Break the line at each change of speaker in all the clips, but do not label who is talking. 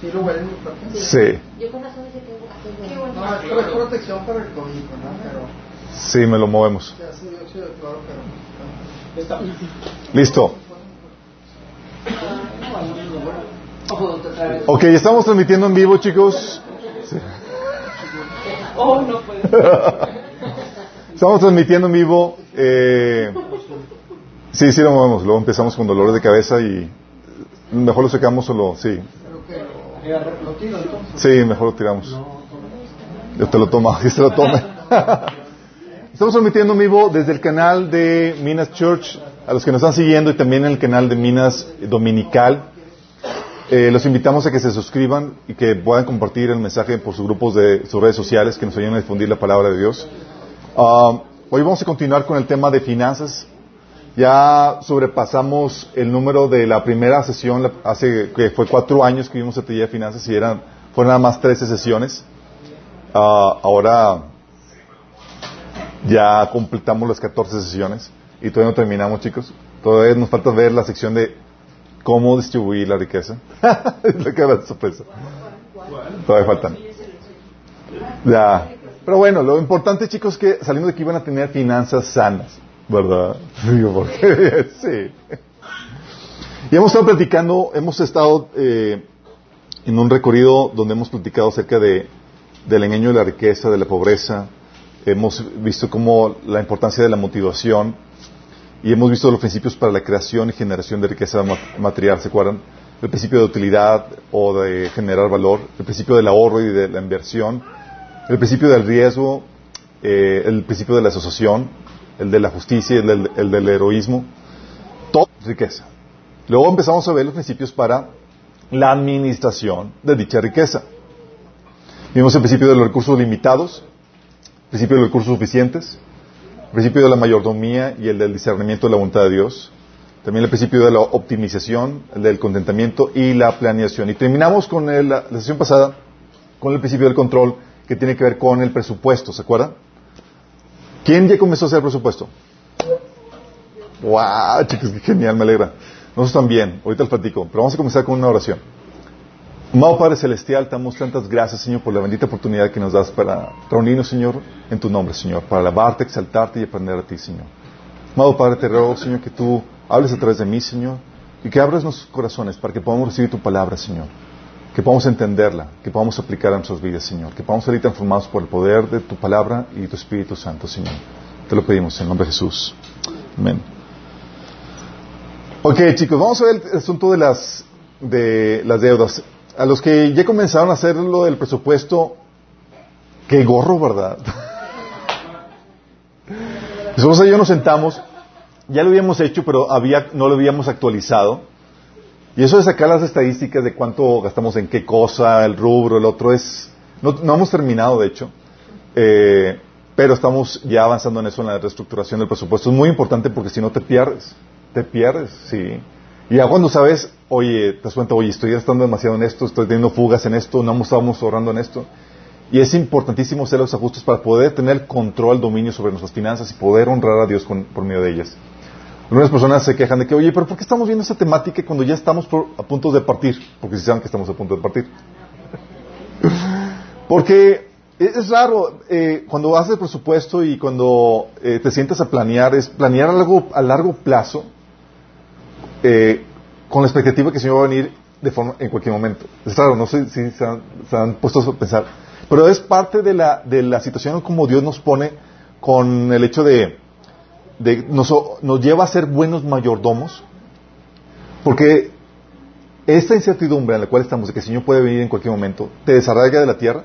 ¿Sí lo huelen muy fuerte?
Sí.
Yo con razón dice que
Qué bueno.
No, es pro- protección para el COVID, ¿no? Pero,
Sí, me lo movemos. Listo. Ok, estamos transmitiendo en vivo, chicos.
Oh, no puede.
Estamos transmitiendo en vivo. Eh, sí, sí lo movemos. Luego empezamos con dolores de cabeza y mejor lo secamos o lo... Sí,
que
sí, mejor lo tiramos. Yo te lo tomo, yo te lo tome. Estamos transmitiendo en vivo desde el canal de Minas Church, a los que nos están siguiendo y también en el canal de Minas Dominical. Eh, los invitamos a que se suscriban y que puedan compartir el mensaje por sus grupos de sus redes sociales que nos ayuden a difundir la palabra de Dios. Ah, hoy vamos a continuar con el tema de finanzas. Ya sobrepasamos el número de la primera sesión, hace que fue cuatro años que vimos taller de finanzas y eran, fueron nada más 13 sesiones. Ah, ahora ya completamos las 14 sesiones y todavía no terminamos, chicos. Todavía nos falta ver la sección de cómo distribuir la riqueza. lo que sorpresa. Todavía faltan. Ya. Pero bueno, lo importante, chicos, es que saliendo de aquí van a tener finanzas sanas, ¿verdad? Digo, porque sí. Y hemos estado platicando, hemos estado eh, en un recorrido donde hemos platicado acerca de, del engaño de la riqueza, de la pobreza. Hemos visto cómo la importancia de la motivación y hemos visto los principios para la creación y generación de riqueza ma- material, ¿se acuerdan? El principio de utilidad o de generar valor, el principio del ahorro y de la inversión, el principio del riesgo, eh, el principio de la asociación, el de la justicia el del, el del heroísmo. Todo riqueza. Luego empezamos a ver los principios para la administración de dicha riqueza. Vimos el principio de los recursos limitados, el principio de los recursos suficientes, el principio de la mayordomía y el del discernimiento de la voluntad de Dios. También el principio de la optimización, el del contentamiento y la planeación. Y terminamos con el- la, la sesión pasada con el principio del control que tiene que ver con el presupuesto, ¿se acuerdan? ¿Quién ya comenzó a hacer presupuesto? ¡Wow! Chicos, qué genial, me alegra. Nosotros también, ahorita les platico, pero vamos a comenzar con una oración. Amado Padre Celestial, damos tantas gracias, Señor, por la bendita oportunidad que nos das para reunirnos, Señor, en tu nombre, Señor, para alabarte, exaltarte y aprender a ti, Señor. Amado Padre, te ruego, Señor, que tú hables a través de mí, Señor, y que abras nuestros corazones para que podamos recibir tu palabra, Señor. Que podamos entenderla, que podamos aplicarla en nuestras vidas, Señor. Que podamos salir transformados por el poder de tu palabra y tu Espíritu Santo, Señor. Te lo pedimos en nombre de Jesús. Amén. Ok, chicos, vamos a ver el asunto de las, de las deudas. A los que ya comenzaron a hacer lo del presupuesto, qué gorro, ¿verdad? Nosotros y nos sentamos, ya lo habíamos hecho, pero no lo habíamos actualizado. Y eso de sacar las estadísticas de cuánto gastamos en qué cosa, el rubro, el otro, es... No, no hemos terminado, de hecho. Eh, pero estamos ya avanzando en eso, en la reestructuración del presupuesto. Es muy importante porque si no te pierdes. Te pierdes, sí. Y ya cuando sabes, oye, te das cuenta, oye, estoy gastando demasiado en esto, estoy teniendo fugas en esto, no estamos ahorrando en esto. Y es importantísimo hacer los ajustes para poder tener control, dominio sobre nuestras finanzas y poder honrar a Dios con- por medio de ellas. Algunas personas se quejan de que, oye, pero ¿por qué estamos viendo esta temática cuando ya estamos por- a punto de partir? Porque si saben que estamos a punto de partir. Porque es raro, eh, cuando haces presupuesto y cuando eh, te sientas a planear, es planear a largo, a largo plazo eh, con la expectativa que el Señor va a venir de forma, en cualquier momento. Es raro, no sé si se han, se han puesto a pensar, pero es parte de la, de la situación como Dios nos pone con el hecho de, de nos, nos lleva a ser buenos mayordomos, porque esta incertidumbre en la cual estamos de que el Señor puede venir en cualquier momento, te desarraiga de la tierra,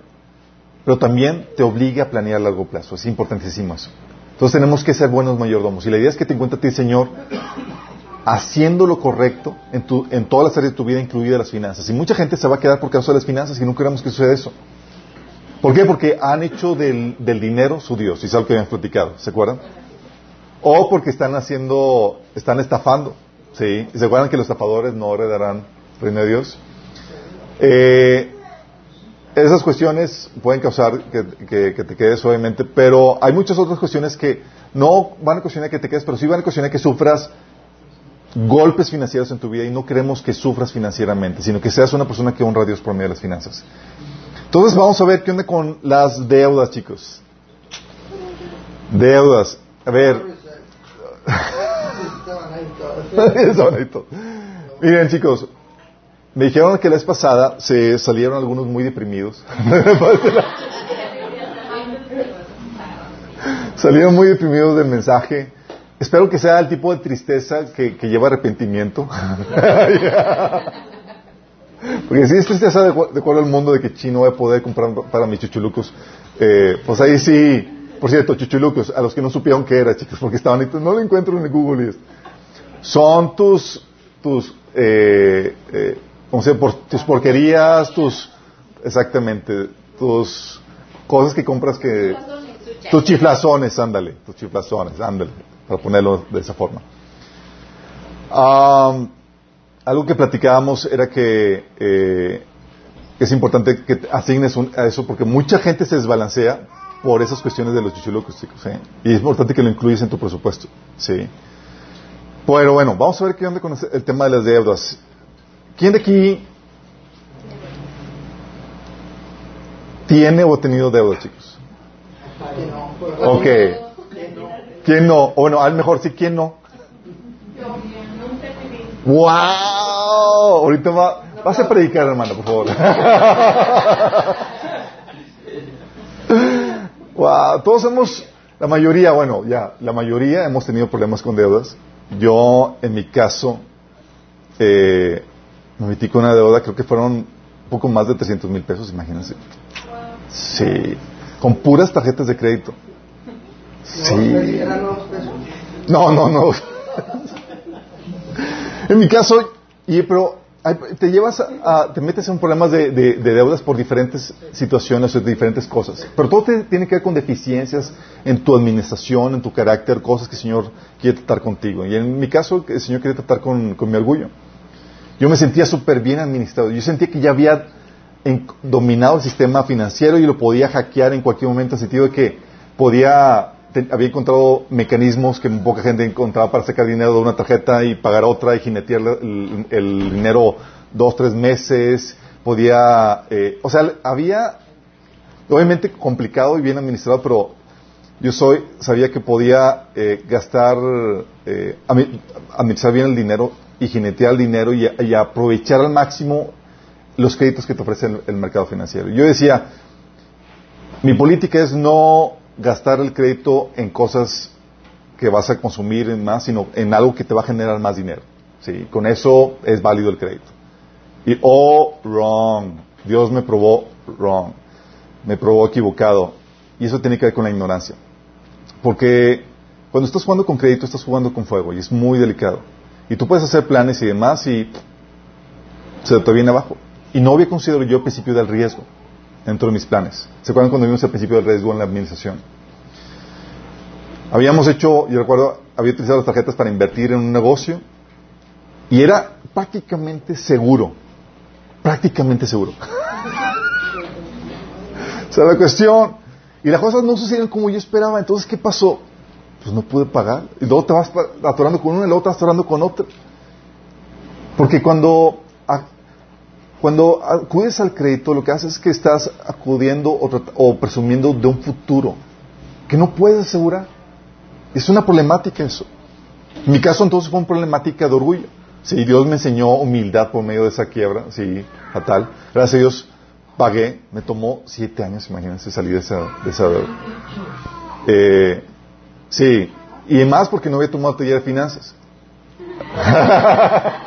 pero también te obliga a planear a largo plazo. Es importantísimo eso. Entonces tenemos que ser buenos mayordomos. Y la idea es que te encuentres a ti, Señor, haciendo lo correcto en, tu, en todas las áreas de tu vida, incluidas las finanzas. Y mucha gente se va a quedar por causa de las finanzas y no queremos que suceda eso. ¿Por qué? Porque han hecho del, del dinero su Dios. Y es algo que habían platicado. ¿Se acuerdan? O porque están haciendo, están estafando. ¿Sí? ¿Y se acuerdan que los estafadores no heredarán reino de Dios? Eh, esas cuestiones pueden causar que, que- que te quedes, obviamente, pero hay muchas otras cuestiones que no van a cuestionar que te quedes, pero sí van a cuestionar que sufras golpes financieros en tu vida y no queremos que sufras financieramente, sino que seas una persona que honra a Dios por medio de las finanzas. Entonces vamos a ver qué onda con las deudas, chicos. Deudas. A ver.
Estaban ahí todos.
Estaban ahí todos. Miren, chicos, me dijeron que la vez pasada se salieron algunos muy deprimidos. salieron muy deprimidos del mensaje. Espero que sea el tipo de tristeza que, lleva arrepentimiento. Porque si es tristeza de, de acuerdo al mundo de que chino voy a poder comprar para mis chuchulucos, eh, pues ahí sí, por cierto, chuchulucos, a los que no supieron qué era, chicos, porque estaban no lo encuentro en el Google. Son tus, tus, eh, eh, ¿cómo se? Por- tus porquerías, tus, exactamente, tus cosas que compras que, tus chiflazones, ándale, tus chiflazones, ándale, para ponerlo de esa forma. Algo que platicábamos era que eh, es importante que asignes un- a eso porque mucha gente se desbalancea por esas cuestiones de los chichulucos, chicos. ¿sí? Y es importante que lo incluyes en tu presupuesto. ¿sí? Pero bueno, vamos a ver qué onda con el tema de las deudas. ¿Quién de aquí tiene o ha tenido deudas, chicos? Ok. ¿Quién no? Bueno, a lo mejor sí, ¿quién no? ¡Wow! Ahorita va, vas a predicar, hermano, por favor. wow, todos hemos, la mayoría, bueno, ya, la mayoría hemos tenido problemas con deudas. Yo, en mi caso, eh, me metí con una deuda, creo que fueron un poco más de 300 mil pesos, imagínense. Sí, con puras tarjetas de crédito. Sí. No, no, no. en mi caso, y, pero te llevas a, te metes en problemas de, de- de deudas por diferentes situaciones o diferentes cosas. Pero todo tiene que ver con deficiencias en tu administración, en tu carácter, cosas que el Señor quiere tratar contigo. Y en mi caso, el Señor quiere tratar con, con mi orgullo. Yo me sentía súper bien administrado. Yo sentía que ya había en- dominado el sistema financiero y lo podía hackear en cualquier momento, en sentido de que podía, había encontrado mecanismos que poca gente encontraba para sacar dinero de una tarjeta y pagar otra y jinetear el, dinero dos, tres meses. Podía, eh, o sea, había, obviamente complicado y bien administrado, pero yo soy, sabía que podía eh, gastar, eh, administrar bien el dinero y jinetear el dinero y, aprovechar al máximo los créditos que te ofrece el mercado financiero. Yo decía, mi política es no gastar el crédito en cosas que vas a consumir en más, sino en algo que te va a generar más dinero. ¿sí? Con eso es válido el crédito. Y, oh, wrong. Dios me probó wrong. Me probó equivocado. Y eso tiene que ver con la ignorancia. Porque cuando estás jugando con crédito, estás jugando con fuego y es muy delicado. Y tú puedes hacer planes y demás y se te viene abajo. Y no había considerado yo el principio del riesgo dentro de mis planes. ¿Se acuerdan cuando vimos el principio del riesgo en la administración? Habíamos hecho, yo recuerdo, había utilizado las tarjetas para invertir en un negocio y era prácticamente seguro. Prácticamente seguro. o sea, la cuestión. Y las cosas no sucedieron como yo esperaba. Entonces, ¿qué pasó? Pues no pude pagar. Y luego te vas atorando con una y luego te vas atorando con otra. Porque cuando, cuando acudes al crédito, lo que haces es que estás acudiendo o, presumiendo de un futuro que no puedes asegurar. Es una problemática eso. En mi caso entonces fue una problemática de orgullo. Sí, Dios me enseñó humildad por medio de esa quiebra, sí, fatal. Gracias a Dios pagué, me tomó siete años, imagínense, salir de esa, de esa deuda. Eh, sí, y más porque no había tomado taller de finanzas.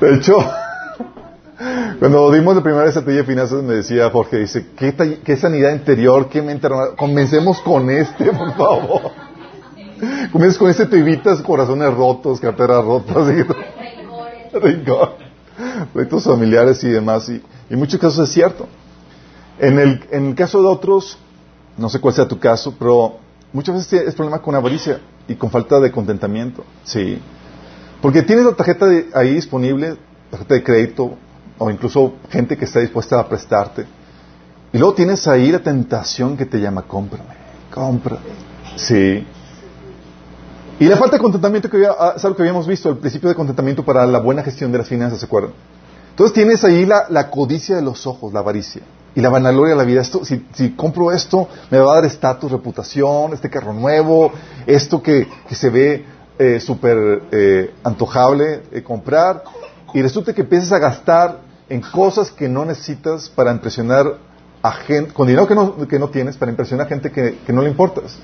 De hecho, cuando dimos la primera vez a taller de finanzas me decía Jorge, dice, ¿qué, qué sanidad interior? ¿Qué mente? Comencemos con este, por favor. Comienzas con este, te evitas corazones rotos, carteras rotas, y proyectos familiares y demás. Y, y en muchos casos es cierto. En el, en el caso de otros, no sé cuál sea tu caso, pero muchas veces es problema con avaricia y con falta de contentamiento. Sí. Porque tienes la tarjeta de- ahí disponible, tarjeta de crédito, o incluso gente que está dispuesta a prestarte. Y luego tienes ahí la tentación que te llama, cómprame, cómprame. Sí. Y la falta de contentamiento que había, ah, es algo que habíamos visto, el principio de contentamiento para la buena gestión de las finanzas, ¿se acuerdan? Entonces tienes ahí la, la codicia de los ojos, la avaricia y la vanagloria de la vida. Esto, si, si compro esto, me va a dar estatus, reputación, este carro nuevo, esto que, que se ve eh, súper eh, antojable eh, comprar. Y resulta que empiezas a gastar en cosas que no necesitas para impresionar a gente, con dinero que no, que no tienes, para impresionar a gente que, que no le importas.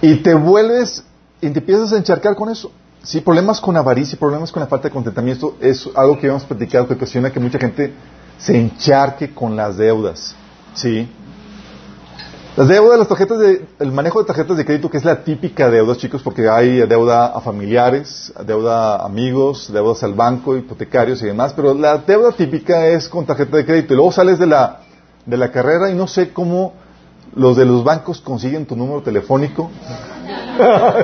Y te vuelves y te empiezas a encharcar con eso. Sí, problemas con avaricia, problemas con la falta de contentamiento es algo que hemos platicado que ocasiona que mucha gente se encharque con las deudas. Sí. Las deudas, las tarjetas de, el manejo de tarjetas de crédito, que es la típica deuda, chicos, porque hay deuda a familiares, deuda a amigos, deudas al banco, hipotecarios y demás, pero la deuda típica es con tarjeta de crédito. Y luego sales de la, de la carrera y no sé cómo los de los bancos consiguen tu número telefónico.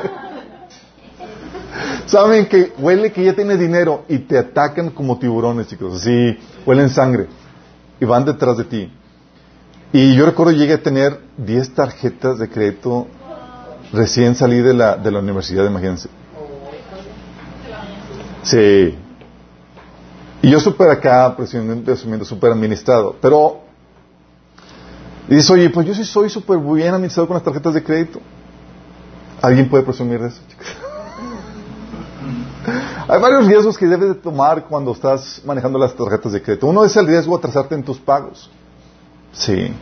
Saben que huele que ya tienes dinero y te atacan como tiburones, chicos. Así, huelen sangre. Y van detrás de ti. Y yo recuerdo llegué a tener 10 tarjetas de crédito recién salí de la, de la universidad, imagínense. Sí. Y yo súper acá, presumiendo, súper administrado. Pero, dices, oye, pues yo sí soy súper bien administrado con las tarjetas de crédito. ¿Alguien puede presumir eso, chicos? Hay varios riesgos que debes de tomar cuando estás manejando las tarjetas de crédito. Uno es el riesgo de atrasarte en tus pagos. Sí.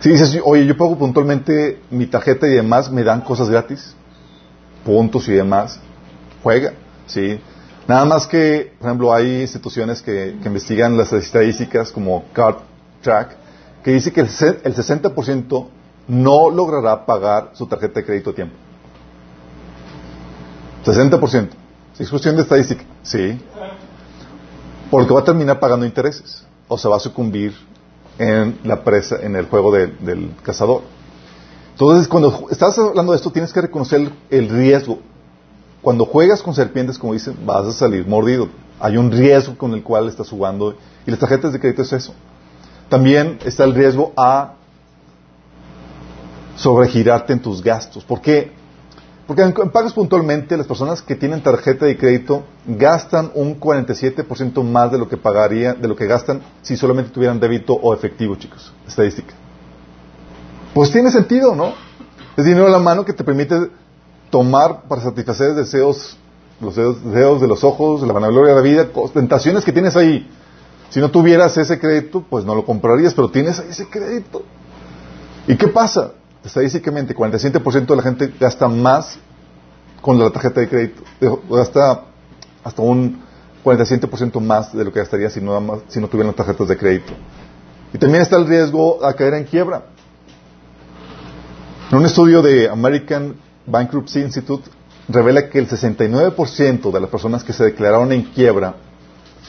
Si dices, oye, yo pago puntualmente mi tarjeta y demás, me dan cosas gratis, puntos y demás, juega, sí. Nada más que, por ejemplo, hay instituciones que, investigan las estadísticas como Card Track, que dice que el, el 60% no logrará pagar su tarjeta de crédito a tiempo. 60%. Sí, Es cuestión de estadística, sí. Porque va a terminar pagando intereses o se va a sucumbir en la presa, en el juego de- del cazador. Entonces, cuando estás hablando de esto, tienes que reconocer el, el riesgo. Cuando juegas con serpientes, como dicen, vas a salir mordido. Hay un riesgo con el cual estás jugando y las tarjetas de crédito es eso. También está el riesgo a sobregirarte en tus gastos. ¿Por qué? Porque en pagos puntualmente, las personas que tienen tarjeta de crédito gastan un 47% más de lo que pagaría, de lo que gastan si solamente tuvieran débito o efectivo, chicos. Estadística. Pues tiene sentido, ¿no? Es dinero a la mano que te permite tomar para satisfacer deseos, los deseos, de los ojos, la vanagloria de la vida, tentaciones que tienes ahí. Si no tuvieras ese crédito, pues no lo comprarías, pero tienes ahí ese crédito. ¿Y qué pasa? Estadísticamente, 47% de la gente gasta más con la tarjeta de crédito. Gasta hasta un 47% más de lo que gastaría si no, si no tuvieran tarjetas de crédito. Y también está el riesgo a caer en quiebra. Un estudio de American Bankruptcy Institute revela que el 69% de las personas que se declararon en quiebra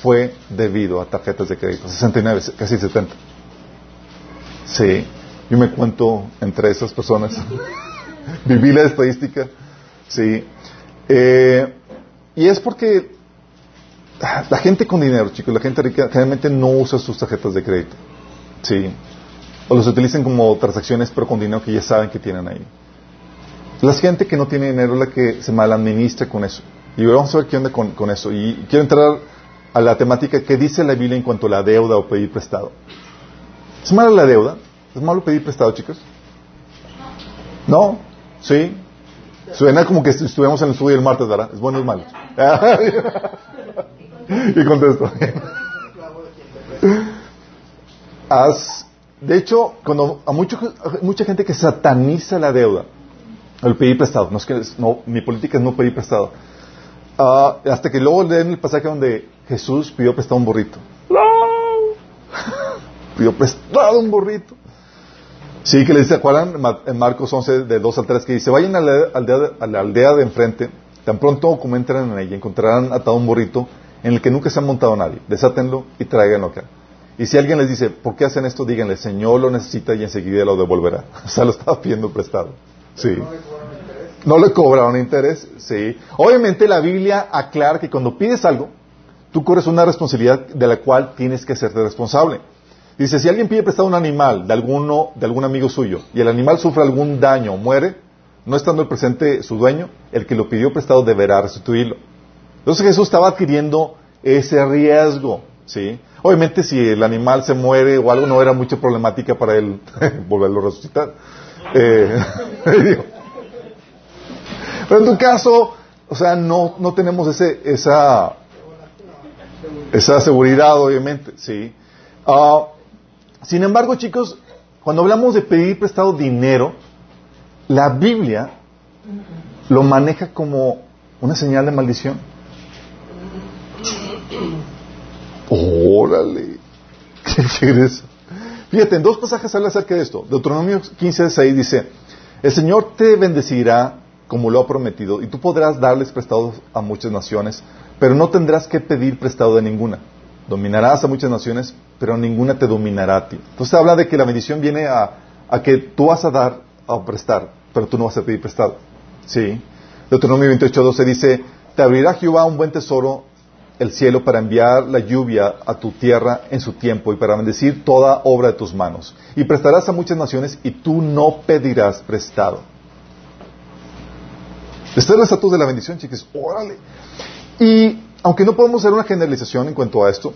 fue debido a tarjetas de crédito. 69, casi 70. Sí, yo me cuento entre esas personas. Viví la estadística. Sí. Eh, y es porque la gente con dinero, chicos, la gente rica, generalmente no usa sus tarjetas de crédito. Sí. O los utilizan como transacciones, pero con dinero que ya saben que tienen ahí. La gente que no tiene dinero es la que se maladministra con eso. Y vamos a ver qué onda con, con eso. Y quiero entrar a la temática que dice la Biblia en cuanto a la deuda o pedir prestado. ¿Es mala la deuda? ¿Es malo pedir prestado, chicos? ¿No? ¿Sí? Suena como que est- estuviéramos en el estudio el martes, ¿verdad? ¿Es bueno o es malo? y contesto. De hecho, cuando a mucho- mucha gente que sataniza la deuda, el pedir prestado, no es que no, mi política es no pedir prestado, Ah, hasta que luego leen el pasaje donde Jesús pidió prestado un burrito. pidió prestado un burrito. Sí, que le dice, ¿acuerdan? En Marcos 11, de 2 al 3, que dice, vayan a la aldea, de- a la aldea de enfrente, tan pronto como entren en ella, encontrarán atado un burrito en el que nunca se ha montado nadie. Desátenlo y tráiganlo acá. Y si alguien les dice, ¿por qué hacen esto? Díganle, Señor lo necesita y enseguida lo devolverá. O sea, lo estaba pidiendo prestado. Sí. No le cobraron interés, sí. Obviamente la Biblia aclara que cuando pides algo, tú corres una responsabilidad de la cual tienes que hacerte responsable. Dice, si alguien pide prestado un animal de alguno, de algún amigo suyo, y el animal sufre algún daño o muere, no estando presente su dueño, el que lo pidió prestado deberá restituirlo. Entonces Jesús estaba adquiriendo ese riesgo, ¿sí? Obviamente si el animal se muere o algo no era mucha problemática para él volverlo a resucitar. Eh, pero en tu caso, o sea, no, no tenemos ese, esa, esa seguridad, obviamente, ¿sí? Ah, sin embargo, chicos, cuando hablamos de pedir prestado dinero, la Biblia lo maneja como una señal de maldición. Órale, ¿qué es eso? Fíjate, en dos pasajes habla acerca de esto. Deuteronomio 15, 6 dice, el Señor te bendecirá como lo ha prometido y tú podrás darles prestado a muchas naciones, pero no tendrás que pedir prestado de ninguna. Dominarás a muchas naciones, pero ninguna te dominará a ti. Entonces habla de que la bendición viene a, que tú vas a dar, a prestar, pero tú no vas a pedir prestado. ¿Sí? Deuteronomio 28, 12 dice, te abrirá Jehová un buen tesoro el cielo para enviar la lluvia a tu tierra en su tiempo y para bendecir toda obra de tus manos. Y prestarás a muchas naciones y tú no pedirás prestado. Este es el estatus de la bendición, chicos. Órale. Y aunque no podemos hacer una generalización en cuanto a esto,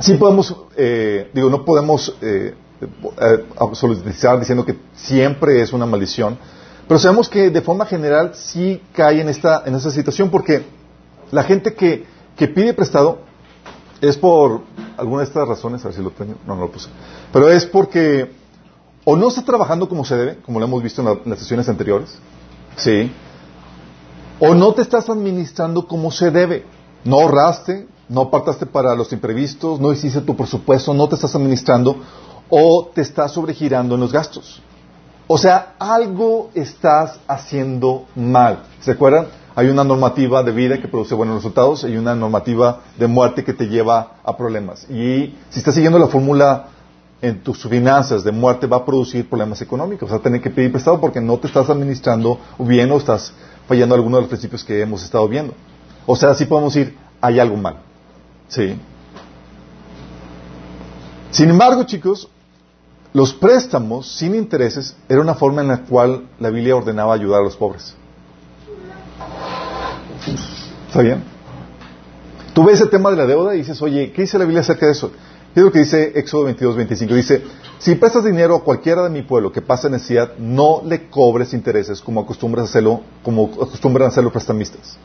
sí podemos, eh, digo, no podemos eh, eh, absolutizar diciendo que siempre es una maldición, pero sabemos que de forma general sí cae en esta, en esta situación porque la gente que, que pide prestado es por alguna de estas razones, a ver si lo tengo, no, no lo puse, pero es porque o no está trabajando como se debe, como lo hemos visto en, en las sesiones anteriores, sí, o no te estás administrando como se debe, no ahorraste, no apartaste para los imprevistos, no hiciste tu presupuesto, no te estás administrando, o te estás sobregirando en los gastos. O sea, algo estás haciendo mal. ¿Se acuerdan? Hay una normativa de vida que produce buenos resultados, hay una normativa de muerte que te lleva a problemas. Y si estás siguiendo la fórmula en tus finanzas de muerte va a producir problemas económicos. Vas a tener que pedir prestado porque no te estás administrando bien o estás fallando alguno de los principios que hemos estado viendo. O sea, así podemos ir, hay algo mal. Sí. Sin embargo, chicos, los préstamos sin intereses era una forma en la cual la Biblia ordenaba ayudar a los pobres. ¿Está bien? Tú ves el tema de la deuda y dices, oye, ¿qué dice la Biblia acerca de eso? Es lo que dice Éxodo 22, 25. Dice, si prestas dinero a cualquiera de mi pueblo que pasa necesidad, no le cobres intereses como acostumbras hacerlo, como acostumbran hacerlo prestamistas.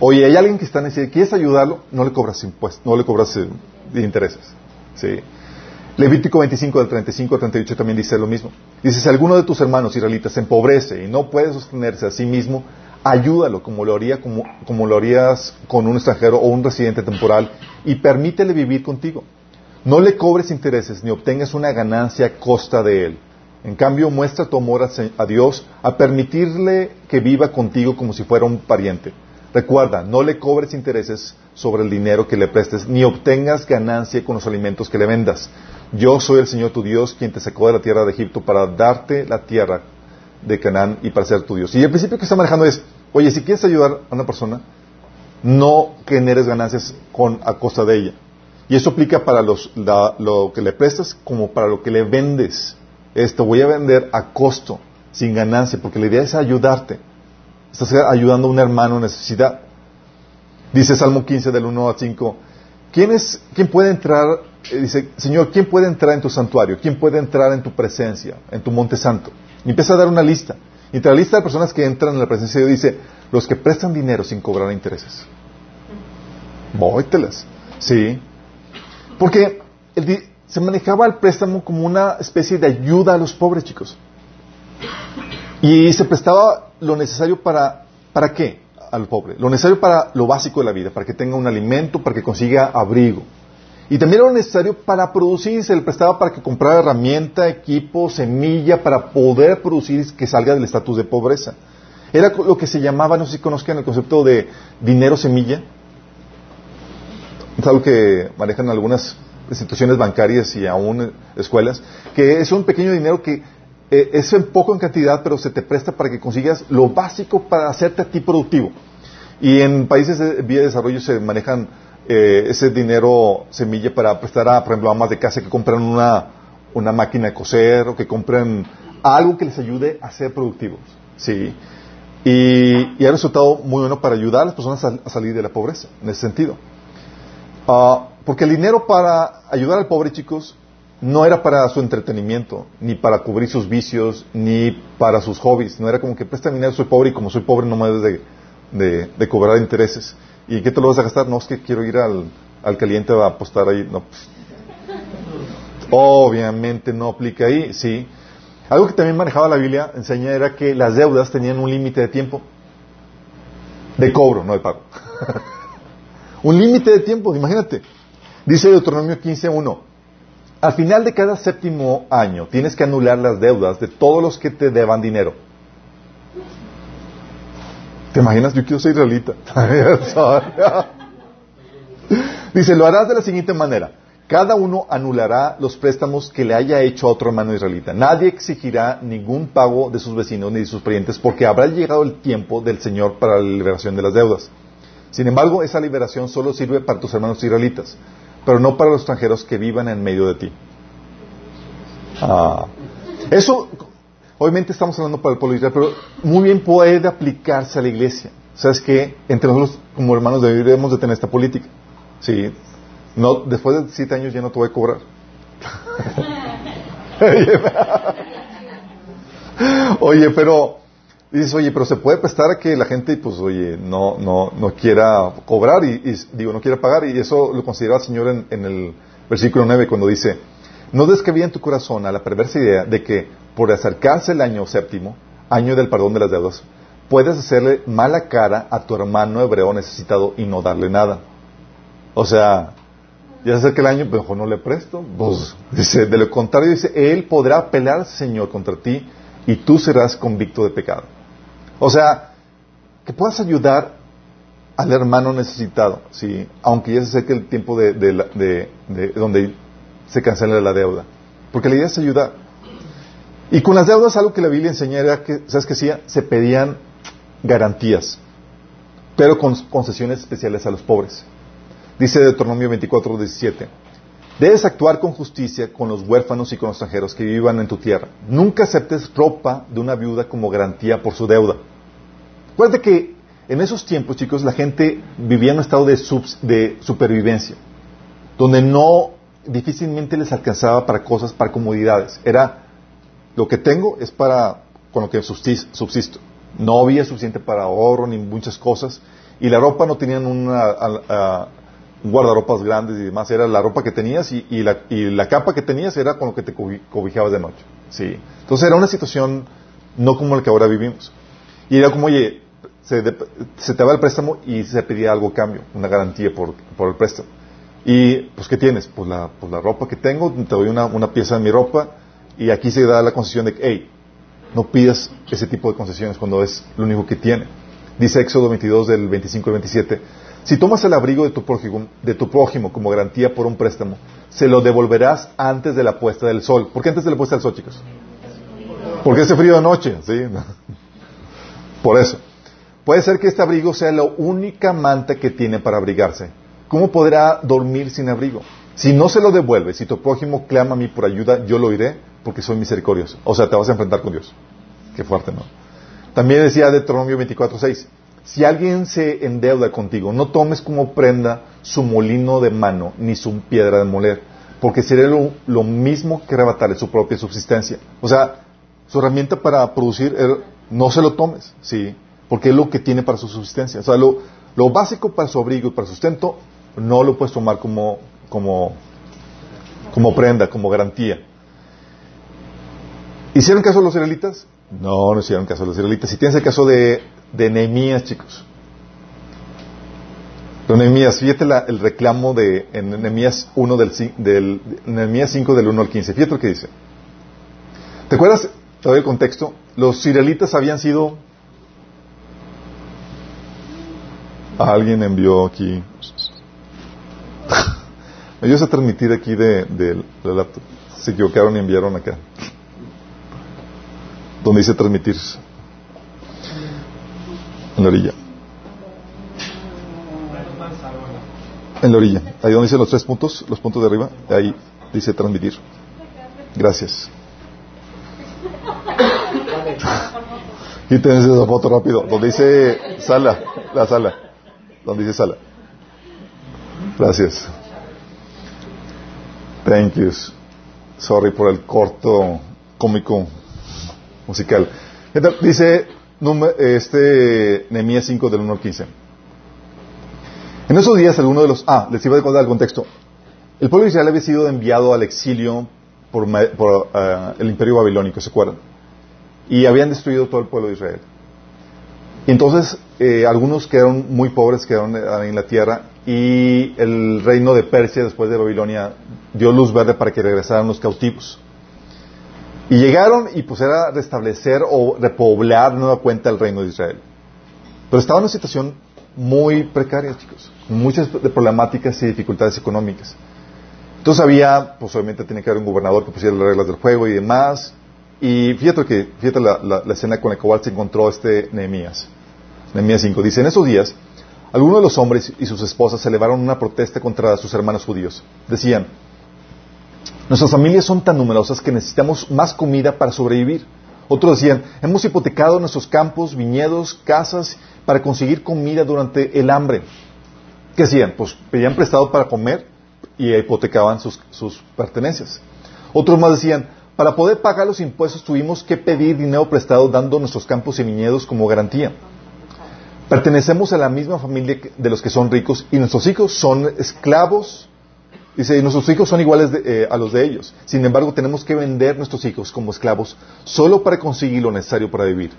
Oye, hay alguien que está en necesidad, ¿quieres ayudarlo? No le cobras impuestos, no le cobras eh, intereses. ¿Sí? Levítico 25 del 35 al 38 también dice lo mismo. Dice, si alguno de tus hermanos israelitas se empobrece y no puede sostenerse a sí mismo, ayúdalo como lo, haría, como, lo harías con un extranjero o un residente temporal y permítele vivir contigo. No le cobres intereses ni obtengas una ganancia a costa de él. En cambio, muestra tu amor a Dios a permitirle que viva contigo como si fuera un pariente. Recuerda, no le cobres intereses sobre el dinero que le prestes, ni obtengas ganancia con los alimentos que le vendas. Yo soy el Señor tu Dios, quien te sacó de la tierra de Egipto para darte la tierra de Canaán y para ser tu Dios. Y el principio que está manejando es, oye, si quieres ayudar a una persona, no generes ganancias con, a costa de ella. Y eso aplica para los, la- lo que le prestas como para lo que le vendes. Esto voy a vender a costo, sin ganancia, porque la idea es ayudarte. Estás ayudando a un hermano en necesidad. Dice Salmo 15 del 1 al 5, ¿quién, es, ¿quién puede entrar? eh, dice, Señor, ¿quién puede entrar en tu santuario? ¿Quién puede entrar en tu presencia, en tu monte santo? Y empieza a dar una lista. Y entre la lista de personas que entran en la presencia de Dios dice, los que prestan dinero sin cobrar intereses. Vóytelas. Sí. Porque se manejaba el préstamo como una especie de ayuda a los pobres, chicos. Y se prestaba lo necesario para, ¿para qué? Al pobre. Lo necesario para lo básico de la vida, para que tenga un alimento, para que consiga abrigo. Y también lo necesario para producir, se le prestaba para que comprara herramienta, equipo, semilla, para poder producir que salga del estatus de pobreza. Era lo que se llamaba, no sé si conozcan el concepto de dinero semilla. Es algo que manejan algunas instituciones bancarias y aún escuelas, que es un pequeño dinero que eh, es en poco en cantidad, pero se te presta para que consigas lo básico para hacerte a ti productivo. Y en países de vía de desarrollo se manejan eh, ese dinero semilla para prestar a, por ejemplo, amas de casa que compran una, una máquina de coser o que compren a algo que les ayude a ser productivos. ¿sí? Y, ha resultado muy bueno para ayudar a las personas a, a salir de la pobreza, en ese sentido. Ah, porque el dinero para ayudar al pobre, chicos, no era para su entretenimiento, ni para cubrir sus vicios, ni para sus hobbies. No era como que presta dinero, soy pobre y como soy pobre no me debes de, de, de cobrar intereses. ¿Y qué te lo vas a gastar? No, es que quiero ir al, al caliente a apostar ahí. No, pues. Obviamente no aplica ahí, sí. Algo que también manejaba la Biblia, enseña, era que las deudas tenían un límite de tiempo. De cobro, no de pago. un límite de tiempo, imagínate. Dice Deuteronomio 15.1. Al final de cada séptimo año tienes que anular las deudas de todos los que te deban dinero. ¿Te imaginas? Yo quiero ser israelita. Dice, lo harás de la siguiente manera. Cada uno anulará los préstamos que le haya hecho a otro hermano israelita. Nadie exigirá ningún pago de sus vecinos ni de sus parientes porque habrá llegado el tiempo del Señor para la liberación de las deudas. Sin embargo, esa liberación solo sirve para tus hermanos israelitas, pero no para los extranjeros que vivan en medio de ti. Ah. Eso, obviamente estamos hablando para el pueblo Israel, pero muy bien puede aplicarse a la iglesia. ¿Sabes qué? Entre nosotros, como hermanos, deberíamos de tener esta política. Sí, no, después de siete años ya no te voy a cobrar. oye, pero dices, oye, pero se puede prestar a que la gente, pues, oye, no, no, no quiera cobrar y, y digo, no quiera pagar y eso lo considera el Señor en, en el versículo 9 cuando dice, no descabía en tu corazón a la perversa idea de que por acercarse el año séptimo, año del perdón de las deudas, puedes hacerle mala cara a tu hermano hebreo necesitado y no darle nada. O sea, ya se acerca el año, mejor no le presto. Pues, dice, de lo contrario, dice, él podrá apelar, Señor, contra ti y tú serás convicto de pecado. O sea, que puedas ayudar al hermano necesitado, ¿sí? aunque ya se acerque el tiempo de, de donde se cancela la deuda. Porque la idea es ayudar. Y con las deudas, algo que la Biblia enseña era que, ¿sabes qué hacía? Se pedían garantías, pero con concesiones especiales a los pobres. Dice Deuteronomio 24, 17. Debes actuar con justicia con los huérfanos y con los extranjeros que vivan en tu tierra. Nunca aceptes ropa de una viuda como garantía por su deuda. Acuérdate que en esos tiempos, chicos, la gente vivía en un estado de, subs, de supervivencia, donde no difícilmente les alcanzaba para cosas, para comodidades. Era lo que tengo es para con lo que subsisto. No había suficiente para ahorro ni muchas cosas. Y la ropa no tenían una, a, a, guardarropas grandes y demás. Era la ropa que tenías y, y, la, y, la, capa que tenías era con lo que te cobijabas de noche. Sí. Entonces era una situación no como la que ahora vivimos. Y era como, oye, se, de, se te va el préstamo y se pedía algo a cambio, una garantía por, por el préstamo. Y, pues, ¿qué tienes? Pues la, pues la ropa que tengo, te doy una, una, pieza de mi ropa y aquí se da la concesión de que, hey, no pidas ese tipo de concesiones cuando es lo único que tiene. Dice Éxodo 22 del 25 al 27, si tomas el abrigo de tu, prójimo, de tu prójimo como garantía por un préstamo, se lo devolverás antes de la puesta del sol. ¿Por qué antes de la puesta del sol, chicos? Porque hace frío de noche, ¿sí? Por eso. Puede ser que este abrigo sea la única manta que tiene para abrigarse. ¿Cómo podrá dormir sin abrigo? Si no se lo devuelve, si tu prójimo clama a mí por ayuda, yo lo oiré porque soy misericordioso. O sea, te vas a enfrentar con Dios. Qué fuerte, ¿no? También decía Deuteronomio 24.6, si alguien se endeuda contigo, no tomes como prenda su molino de mano ni su piedra de moler, porque sería lo, mismo que arrebatarle su propia subsistencia. O sea, su herramienta para producir, no se lo tomes, ¿sí? Porque es lo que tiene para su subsistencia. O sea, lo, lo básico para su abrigo y para sustento, no lo puedes tomar como, como, como prenda, como garantía. ¿Hicieron caso a los israelitas? No, no hicieron caso a los israelitas. Si tienes el caso de, de chicos. De Nehemías, fíjate la, el reclamo de en Nehemías 1 del, del Nehemías 5 del 1 al 15. Fíjate lo que dice. ¿Te acuerdas? Te el contexto. Los israelitas habían sido alguien envió aquí. Me ayudas a transmitir aquí de, de, de laptop. Se equivocaron y enviaron acá. Donde dice transmitir. En la orilla. En la orilla. Ahí donde dice los tres puntos, los puntos de arriba. Ahí dice transmitir. Gracias. Quítense esa foto rápido. Donde dice sala, la sala. Donde dice sala. Gracias. Thank you. Sorry por el corto cómico musical. Dice este Nehemías 5 del 1 al 15. En esos días alguno de los... Ah, les iba a contar el contexto. El pueblo de Israel había sido enviado al exilio por, ah, el imperio babilónico, ¿se acuerdan? Y habían destruido todo el pueblo de Israel. Entonces eh, algunos quedaron muy pobres, quedaron en la tierra y el reino de Persia después de Babilonia dio luz verde para que regresaran los cautivos. Y llegaron y pues era restablecer o repoblar de nueva cuenta el reino de Israel. Pero estaba en una situación muy precaria, chicos, muchas problemáticas y dificultades económicas. Entonces había, pues obviamente tenía que haber un gobernador que pusiera las reglas del juego y demás. Y fíjate que, fíjate la, la- la escena con la cual se encontró este Nehemías. Nehemías 5 dice, en esos días, algunos de los hombres y sus esposas elevaron una protesta contra sus hermanos judíos. Decían, nuestras familias son tan numerosas que necesitamos más comida para sobrevivir. Otros decían, hemos hipotecado nuestros campos, viñedos, casas para conseguir comida durante el hambre. ¿Qué hacían? Pues pedían prestado para comer y hipotecaban sus, sus pertenencias. Otros más decían, para poder pagar los impuestos tuvimos que pedir dinero prestado dando nuestros campos y viñedos como garantía. Pertenecemos a la misma familia de los que son ricos y nuestros hijos son esclavos. Dice, y nuestros hijos son iguales eh, a los de ellos. Sin embargo, tenemos que vender nuestros hijos como esclavos solo para conseguir lo necesario para vivir.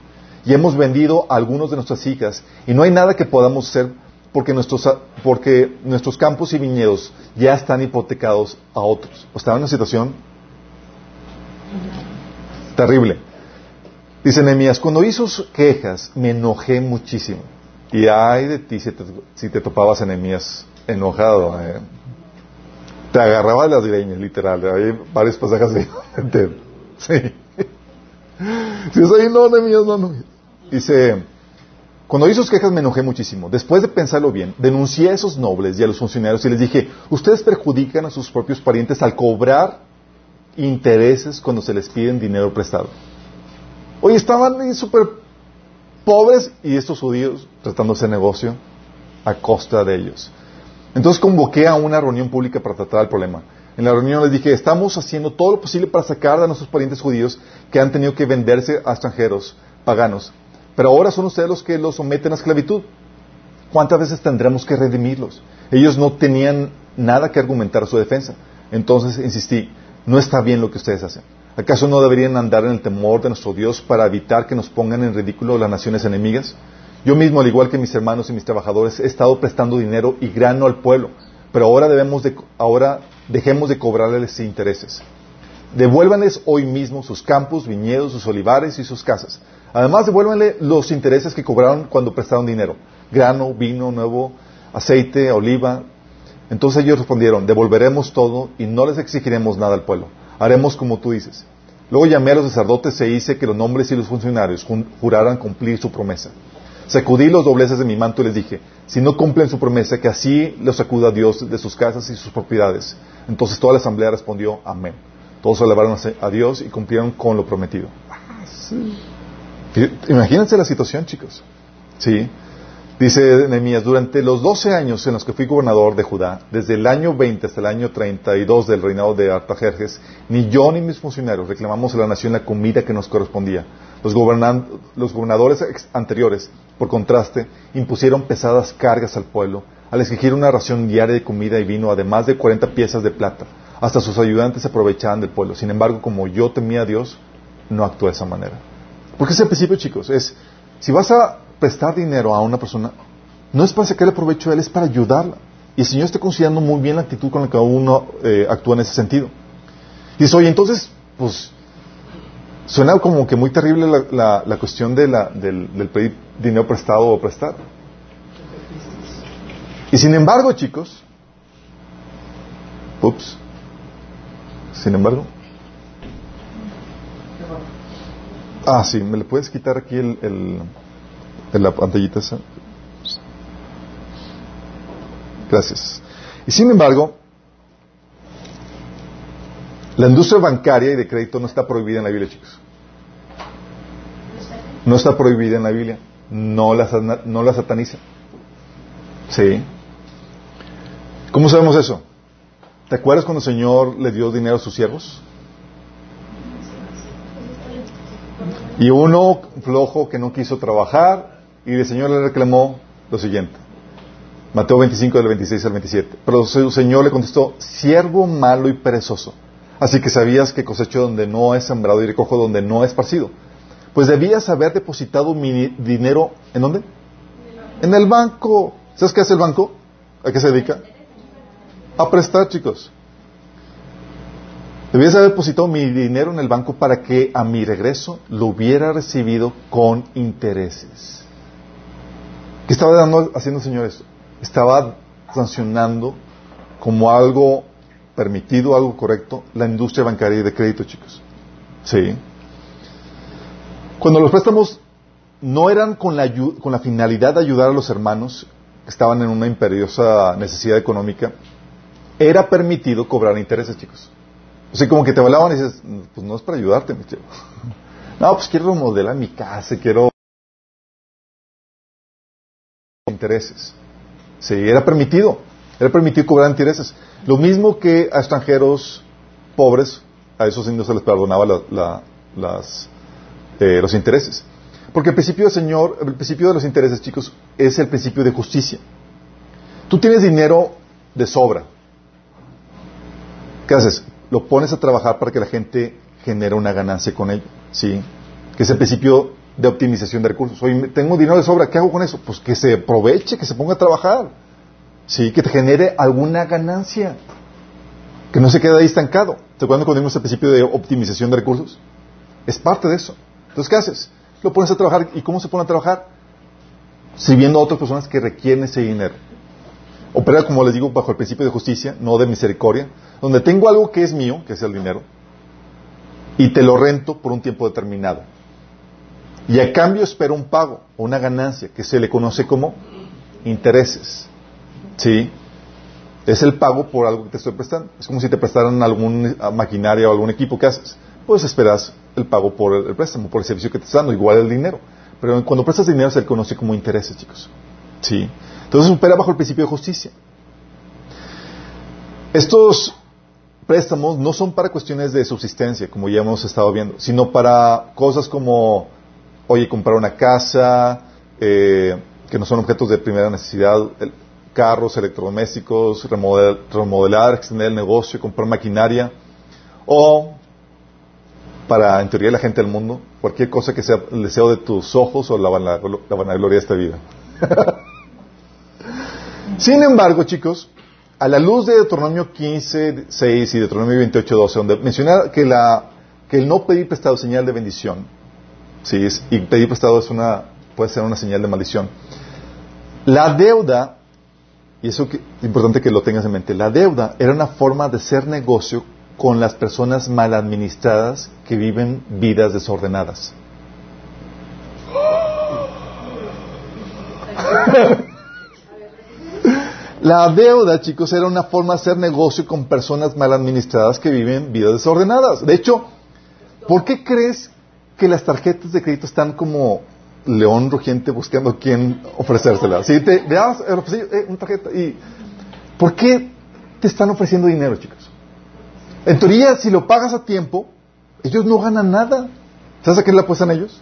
Y hemos vendido a algunos de nuestras hijas y no hay nada que podamos hacer porque nuestros, porque nuestros campos y viñedos ya están hipotecados a otros. O estaba en una situación terrible. Dice Nehemías, cuando hizo sus quejas me enojé muchísimo. Y ay de ti si te, si te topabas Nehemías enojado. eh. Te agarraba de las greñas, literal. Hay varios pasajes te- Sí. Si es ahí, no, Nehemías, no, no. Dice, cuando oí sus quejas me enojé muchísimo. Después de pensarlo bien, denuncié a esos nobles y a los funcionarios y les dije, ustedes perjudican a sus propios parientes al cobrar intereses cuando se les piden dinero prestado. Oye, estaban súper pobres y estos judíos tratando de hacer negocio a costa de ellos. Entonces convoqué a una reunión pública para tratar el problema. En la reunión les dije, estamos haciendo todo lo posible para sacar a nuestros parientes judíos que han tenido que venderse a extranjeros paganos. Pero ahora son ustedes los que los someten a esclavitud. ¿Cuántas veces tendremos que redimirlos? Ellos no tenían nada que argumentar a su defensa. Entonces insistí, no está bien lo que ustedes hacen. ¿Acaso no deberían andar en el temor de nuestro Dios para evitar que nos pongan en ridículo las naciones enemigas? Yo mismo, al igual que mis hermanos y mis trabajadores, he estado prestando dinero y grano al pueblo, pero ahora debemos de, ahora dejemos de cobrarles intereses. Devuélvanles hoy mismo sus campos, viñedos, sus olivares y sus casas. Además, devuélvanle los intereses que cobraron cuando prestaron dinero. Grano, vino nuevo, aceite, oliva. Entonces ellos respondieron, devolveremos todo y no les exigiremos nada al pueblo. Haremos como tú dices. Luego llamé a los sacerdotes e hice que los nombres y los funcionarios juraran cumplir su promesa. Sacudí los dobleces de mi manto y les dije, si no cumplen su promesa, que así los sacuda Dios de sus casas y sus propiedades. Entonces toda la asamblea respondió, amén. Todos alabaron a Dios y cumplieron con lo prometido. Fí- Imagínense la situación, chicos. Sí. Dice Nehemías, durante los 12 años en los que fui gobernador de Judá, desde el año 20 hasta el año 32 del reinado de Artajerjes, ni yo ni mis funcionarios reclamamos a la nación la comida que nos correspondía. Los, los gobernadores anteriores, por contraste, impusieron pesadas cargas al pueblo al exigir una ración diaria de comida y vino, además de 40 piezas de plata. Hasta sus ayudantes se aprovechaban del pueblo. Sin embargo, como yo temía a Dios, no actué de esa manera. Porque ese principio, chicos, es, si vas a prestar dinero a una persona, no es para sacarle provecho a él, es para ayudarla. Y el Señor está considerando muy bien la actitud con la que uno eh, actúa en ese sentido. Y dice, oye, entonces, pues, suena como que muy terrible la, la- la cuestión de la- del, del pedir dinero prestado o prestar. Y sin embargo, chicos, ups, sin embargo, ah, sí, ¿me le puedes quitar aquí el, el, el- la pantallita esa? Gracias. Y sin embargo, la industria bancaria y de crédito no está prohibida en la Biblia, chicos. No está prohibida en la Biblia. No la, no la sataniza. ¿Sí? ¿Cómo sabemos eso? ¿Te acuerdas cuando el Señor le dio dinero a sus siervos? Y uno flojo que no quiso trabajar y el Señor le reclamó lo siguiente. Mateo 25 del 26 al 27. Pero su Señor le contestó, siervo malo y perezoso. Así que sabías que cosecho donde no es sembrado y recojo donde no es esparcido. Pues debías haber depositado mi dinero, ¿en dónde? En el banco. ¿Sabes qué hace el banco? ¿A qué se dedica? A prestar, chicos. Debías haber depositado mi dinero en el banco para que a mi regreso lo hubiera recibido con intereses. ¿Qué estaba dando, haciendo el Señor esto? Estaba sancionando como algo permitido, algo correcto, la industria bancaria y de crédito, chicos. Sí. Cuando los préstamos no eran con la, finalidad de ayudar a los hermanos que estaban en una imperiosa necesidad económica, era permitido cobrar intereses, chicos. O sea, como que te hablaban y dices, pues no es para ayudarte, mi chico. No, pues quiero remodelar mi casa, quiero intereses. Sí, era permitido. Era permitido cobrar intereses. Lo mismo que a extranjeros pobres, a esos indios se les perdonaba la- la- eh, los intereses. Porque el principio del Señor, el principio de los intereses, chicos, es el principio de justicia. Tú tienes dinero de sobra. ¿Qué haces? Lo pones a trabajar para que la gente genere una ganancia con ello. ¿Sí? Que es el principio de optimización de recursos. Oye, tengo dinero de sobra, ¿qué hago con eso? Pues que se aproveche, que se ponga a trabajar. Sí, que te genere alguna ganancia. Que no se quede ahí estancado. ¿Te acuerdas cuando vimos el principio de optimización de recursos? Es parte de eso. Entonces, ¿qué haces? Lo pones a trabajar. ¿Y cómo se pone a trabajar? Sirviendo a otras personas que requieren ese dinero. Opera, como les digo, bajo el principio de justicia, no de misericordia, donde tengo algo que es mío, que es el dinero, y te lo rento por un tiempo determinado. Y a cambio espero un pago o una ganancia, que se le conoce como intereses. ¿Sí? Es el pago por algo que te estoy prestando. Es como si te prestaran algún maquinaria o algún equipo que haces. Pues esperas el pago por el, préstamo, por el servicio que te estás dando, igual el dinero. Pero cuando prestas dinero se le conoce como intereses, chicos. ¿Sí? Entonces opera bajo el principio de justicia. Estos préstamos no son para cuestiones de subsistencia, como ya hemos estado viendo, sino para cosas como, oye, comprar una casa, eh, que no son objetos de primera necesidad, carros, electrodomésticos, remodel- remodelar, extender el negocio, comprar maquinaria, o para, en teoría, la gente del mundo, cualquier cosa que sea el deseo de tus ojos o la, vana- la vanagloria de esta vida. Sin embargo, chicos, a la luz de Deuteronomio 15, 6 y Deuteronomio 28, 12, donde menciona que, la, que el no pedir prestado es señal de bendición, ¿sí? y pedir prestado es una, puede ser una señal de maldición. La deuda, y eso que, es importante que lo tengas en mente, la deuda era una forma de hacer negocio con las personas mal administradas que viven vidas desordenadas. La deuda, chicos, era una forma de hacer negocio con personas mal administradas que viven vidas desordenadas. De hecho, ¿por qué crees que las tarjetas de crédito están como león rugiente buscando quién ofrecérsela? Si te das el ofrecido, eh, una tarjeta y ¿por qué te están ofreciendo dinero, chicos? En teoría, si lo pagas a tiempo, ellos no ganan nada. ¿Sabes a qué le apuestan ellos?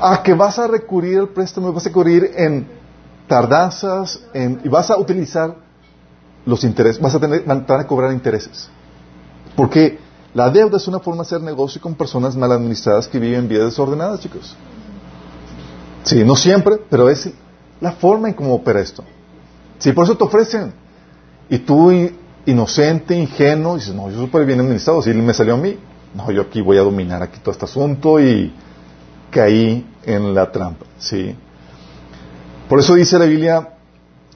A que vas a recurrir al préstamo, vas a recurrir en tardanzas en- y vas a utilizar los intereses, vas a tener, van a cobrar intereses. Porque la deuda es una forma de hacer negocio con personas mal administradas que viven vidas desordenadas, chicos. Sí, no siempre, pero es la forma en cómo opera esto. Sí, por eso te ofrecen. Y tú, inocente, ingenuo, dices, no, yo súper bien administrado, si me salió a mí. No, yo aquí voy a dominar aquí todo este asunto y caí en la trampa, ¿sí? Por eso dice la Biblia,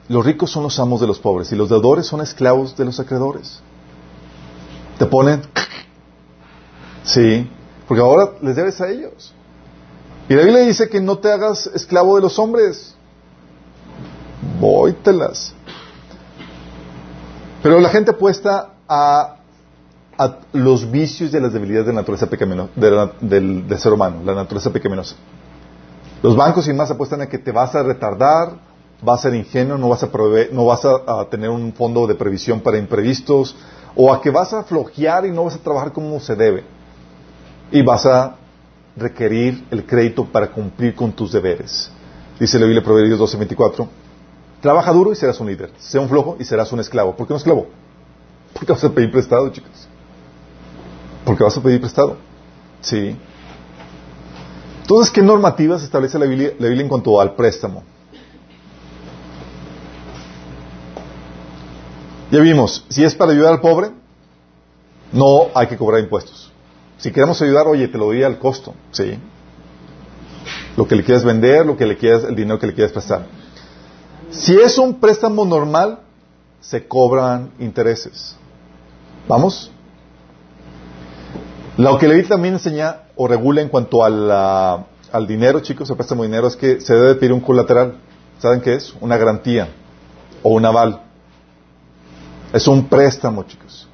los ricos son los amos de los pobres y los deudores son esclavos de los acreedores. Te ponen, sí, porque ahora les debes a ellos. Y la Biblia dice que no te hagas esclavo de los hombres. Vóytelas. Pero la gente apuesta a a los vicios y a las debilidades de la naturaleza pecaminosa, de del, del ser humano, la naturaleza pecaminosa. Los bancos y más apuestan a que te vas a retardar, vas a ser ingenuo, no vas a, no vas a tener un fondo de previsión para imprevistos, o a que vas a flojear y no vas a trabajar como se debe. Y vas a requerir el crédito para cumplir con tus deberes. Dice la Biblia Proverbios 12:24. Trabaja duro y serás un líder. Sea un flojo y serás un esclavo. ¿Por qué un esclavo? Porque vas a pedir prestado, chicos. Porque vas a pedir prestado. Sí. Entonces, ¿qué normativas establece la Biblia, la Biblia en cuanto al préstamo? Ya vimos, si es para ayudar al pobre, no hay que cobrar impuestos. Si queremos ayudar, oye, te lo doy al costo, ¿sí? Lo que le quieras vender, lo que le quieras, el dinero que le quieras prestar. Si es un préstamo normal, se cobran intereses. ¿Vamos? Lo que Biblia también enseña o regula en cuanto a al dinero, chicos, el préstamo de dinero, es que se debe pedir un colateral. ¿Saben qué es? Una garantía o un aval. Es un préstamo, chicos.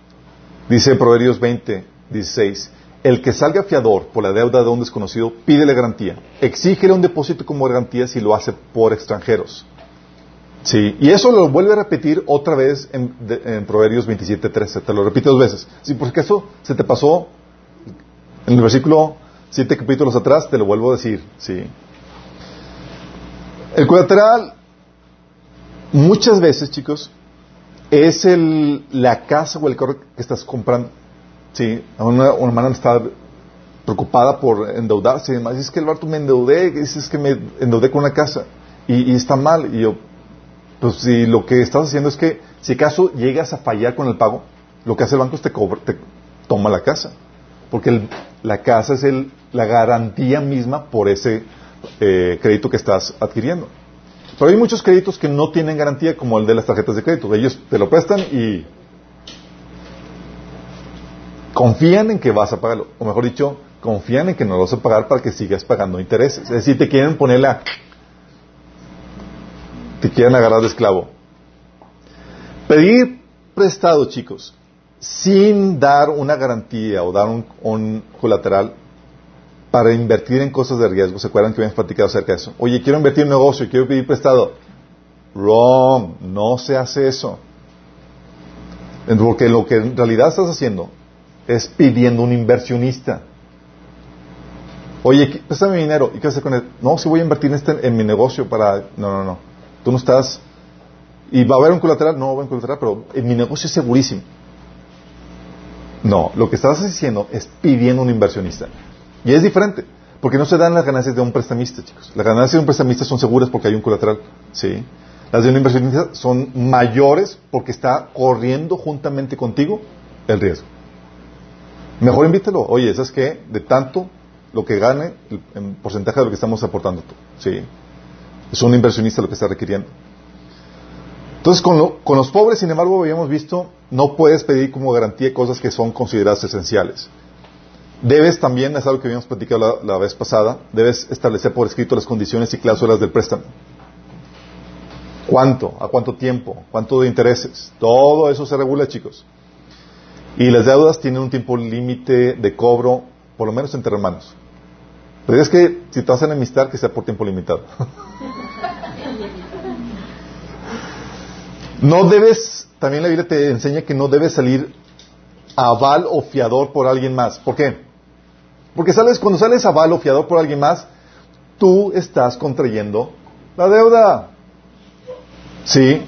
Dice Proverbios 20, 16. El que salga fiador por la deuda de un desconocido, pídele garantía. Exígele un depósito como garantía si lo hace por extranjeros. Sí, y eso lo vuelve a repetir otra vez en, de- en Proverbios 27, 13. Te lo repite dos veces. Sí, porque eso se te pasó en el versículo siete capítulos atrás, te lo vuelvo a decir. Sí. El colateral, muchas veces, chicos, es el, la casa o el carro que estás comprando. Sí, una, una hermana estaba preocupada por endeudarse y demás. Es que el rato me endeudé, es que me endeudé con una casa y, y está mal. Y yo, pues si lo que estás haciendo es que, si acaso llegas a fallar con el pago, lo que hace el banco es te, cobra- te toma la casa. Porque el- la casa es el, la garantía misma por ese eh, crédito que estás adquiriendo. Pero hay muchos créditos que no tienen garantía, como el de las tarjetas de crédito. Ellos te lo prestan y confían en que vas a pagarlo. O mejor dicho, confían en que no lo vas a pagar para que sigas pagando intereses. Es decir, te quieren poner la... Te quieren agarrar de esclavo. Pedir prestado, chicos, sin dar una garantía o dar un, un colateral para invertir en cosas de riesgo. ¿Se acuerdan que habíamos platicado acerca de eso? Oye, quiero invertir en negocio, quiero pedir prestado. Wrong, no se hace eso. Porque lo que en realidad estás haciendo es pidiendo un inversionista. Oye, ¿qué- préstame mi dinero. ¿Y qué haces con él? No, si voy a invertir en, este, en mi negocio para... No, no, no. Tú no estás... ¿Y va a haber un colateral? No va a haber un colateral, pero en mi negocio es segurísimo. No, lo que estás haciendo es pidiendo un inversionista. Y es diferente, porque no se dan las ganancias de un prestamista, chicos. Las ganancias de un prestamista son seguras porque hay un colateral, ¿sí? Las de un inversionista son mayores porque está corriendo juntamente contigo el riesgo. Mejor invítelo. Oye, ¿sabes qué? De tanto lo que gane, el, en porcentaje de lo que estamos aportando tú, ¿sí? Es un inversionista lo que está requiriendo. Entonces, con los pobres, sin embargo, habíamos visto, no puedes pedir como garantía cosas que son consideradas esenciales. Debes también, es algo que habíamos platicado la, la vez pasada, debes establecer por escrito las condiciones y cláusulas del préstamo. ¿Cuánto? ¿A cuánto tiempo? ¿Cuánto de intereses? Todo eso se regula, chicos. Y las deudas tienen un tiempo límite de cobro, por lo menos entre hermanos. Pero es que si te vas a que sea por tiempo limitado. No debes, también la Biblia te enseña que no debes salir aval o fiador por alguien más. ¿Por qué? Porque sales, cuando sales aval o fiador por alguien más, tú estás contrayendo la deuda. ¿Sí?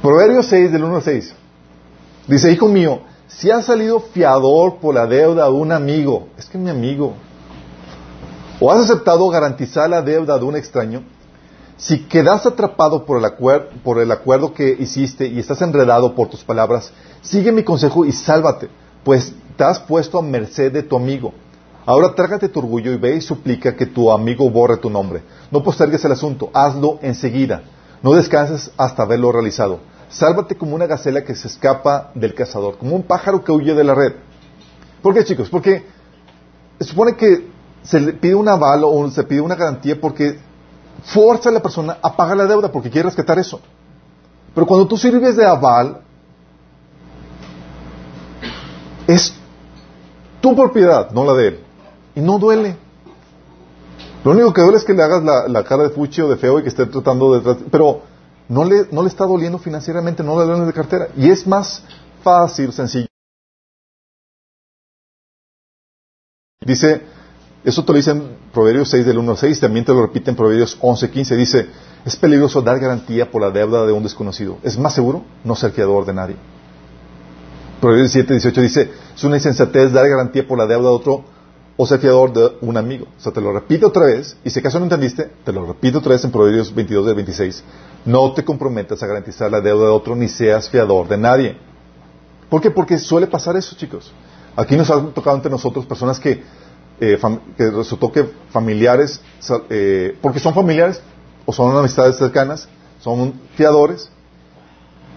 Proverbios 6, del 1 al 6. Dice, hijo mío, si has salido fiador por la deuda de un amigo, es que mi amigo, o has aceptado garantizar la deuda de un extraño, si quedas atrapado por el, acuer- por el acuerdo que hiciste y estás enredado por tus palabras, sigue mi consejo y sálvate, pues te has puesto a merced de tu amigo. Ahora trágate tu orgullo y ve y suplica que tu amigo borre tu nombre. No postergues el asunto, hazlo enseguida. No descanses hasta haberlo realizado. Sálvate como una gacela que se escapa del cazador, como un pájaro que huye de la red. ¿Por qué, chicos? Porque se supone que se le pide un aval o se pide una garantía porque fuerza a la persona a pagar la deuda porque quiere rescatar eso. Pero cuando tú sirves de aval, Es tu propiedad, no la de él. Y no duele. Lo único que duele es que le hagas la, cara de fuchi o de feo y que esté tratando de... Pero no le, no le está doliendo financieramente, no le duele de cartera. Y es más fácil, sencillo. Dice, eso te lo dice en Proverbios 6 del 1 al 6, también te lo repite en Proverbios 11, 15. Dice, es peligroso dar garantía por la deuda de un desconocido. Es más seguro no ser fiador de nadie. Proverbios 7, 18 dice, es una insensatez dar garantía por la deuda de otro o ser fiador de un amigo. O sea, te lo repite otra vez, y si acaso no entendiste, te lo repito otra vez en Proverbios 22 del 26. No te comprometas a garantizar la deuda de otro ni seas fiador de nadie. ¿Por qué? Porque suele pasar eso, chicos. Aquí nos ha tocado entre nosotros personas que, eh, que resultó que familiares, eh, porque son familiares o son amistades cercanas, son fiadores,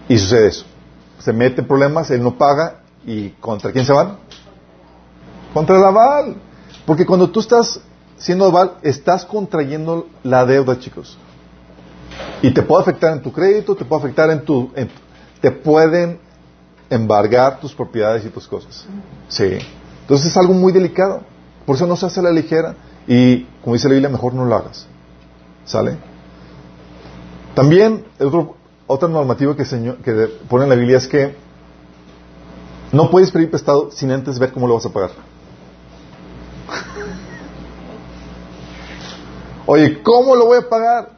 y sucede eso. Se mete problemas, él no paga, y ¿contra quién se van? Contra el aval. Porque cuando tú estás siendo aval, estás contrayendo la deuda, chicos. Y te puede afectar en tu crédito, te puede afectar en tu... te pueden embargar tus propiedades y tus cosas. Sí. Entonces es algo muy delicado. Por eso no se hace a la ligera. Y como dice la Biblia, mejor no lo hagas. ¿Sale? También, otro- otra normativa que, que pone en la Biblia es que no puedes pedir prestado sin antes ver cómo lo vas a pagar. Oye, ¿cómo lo voy a pagar?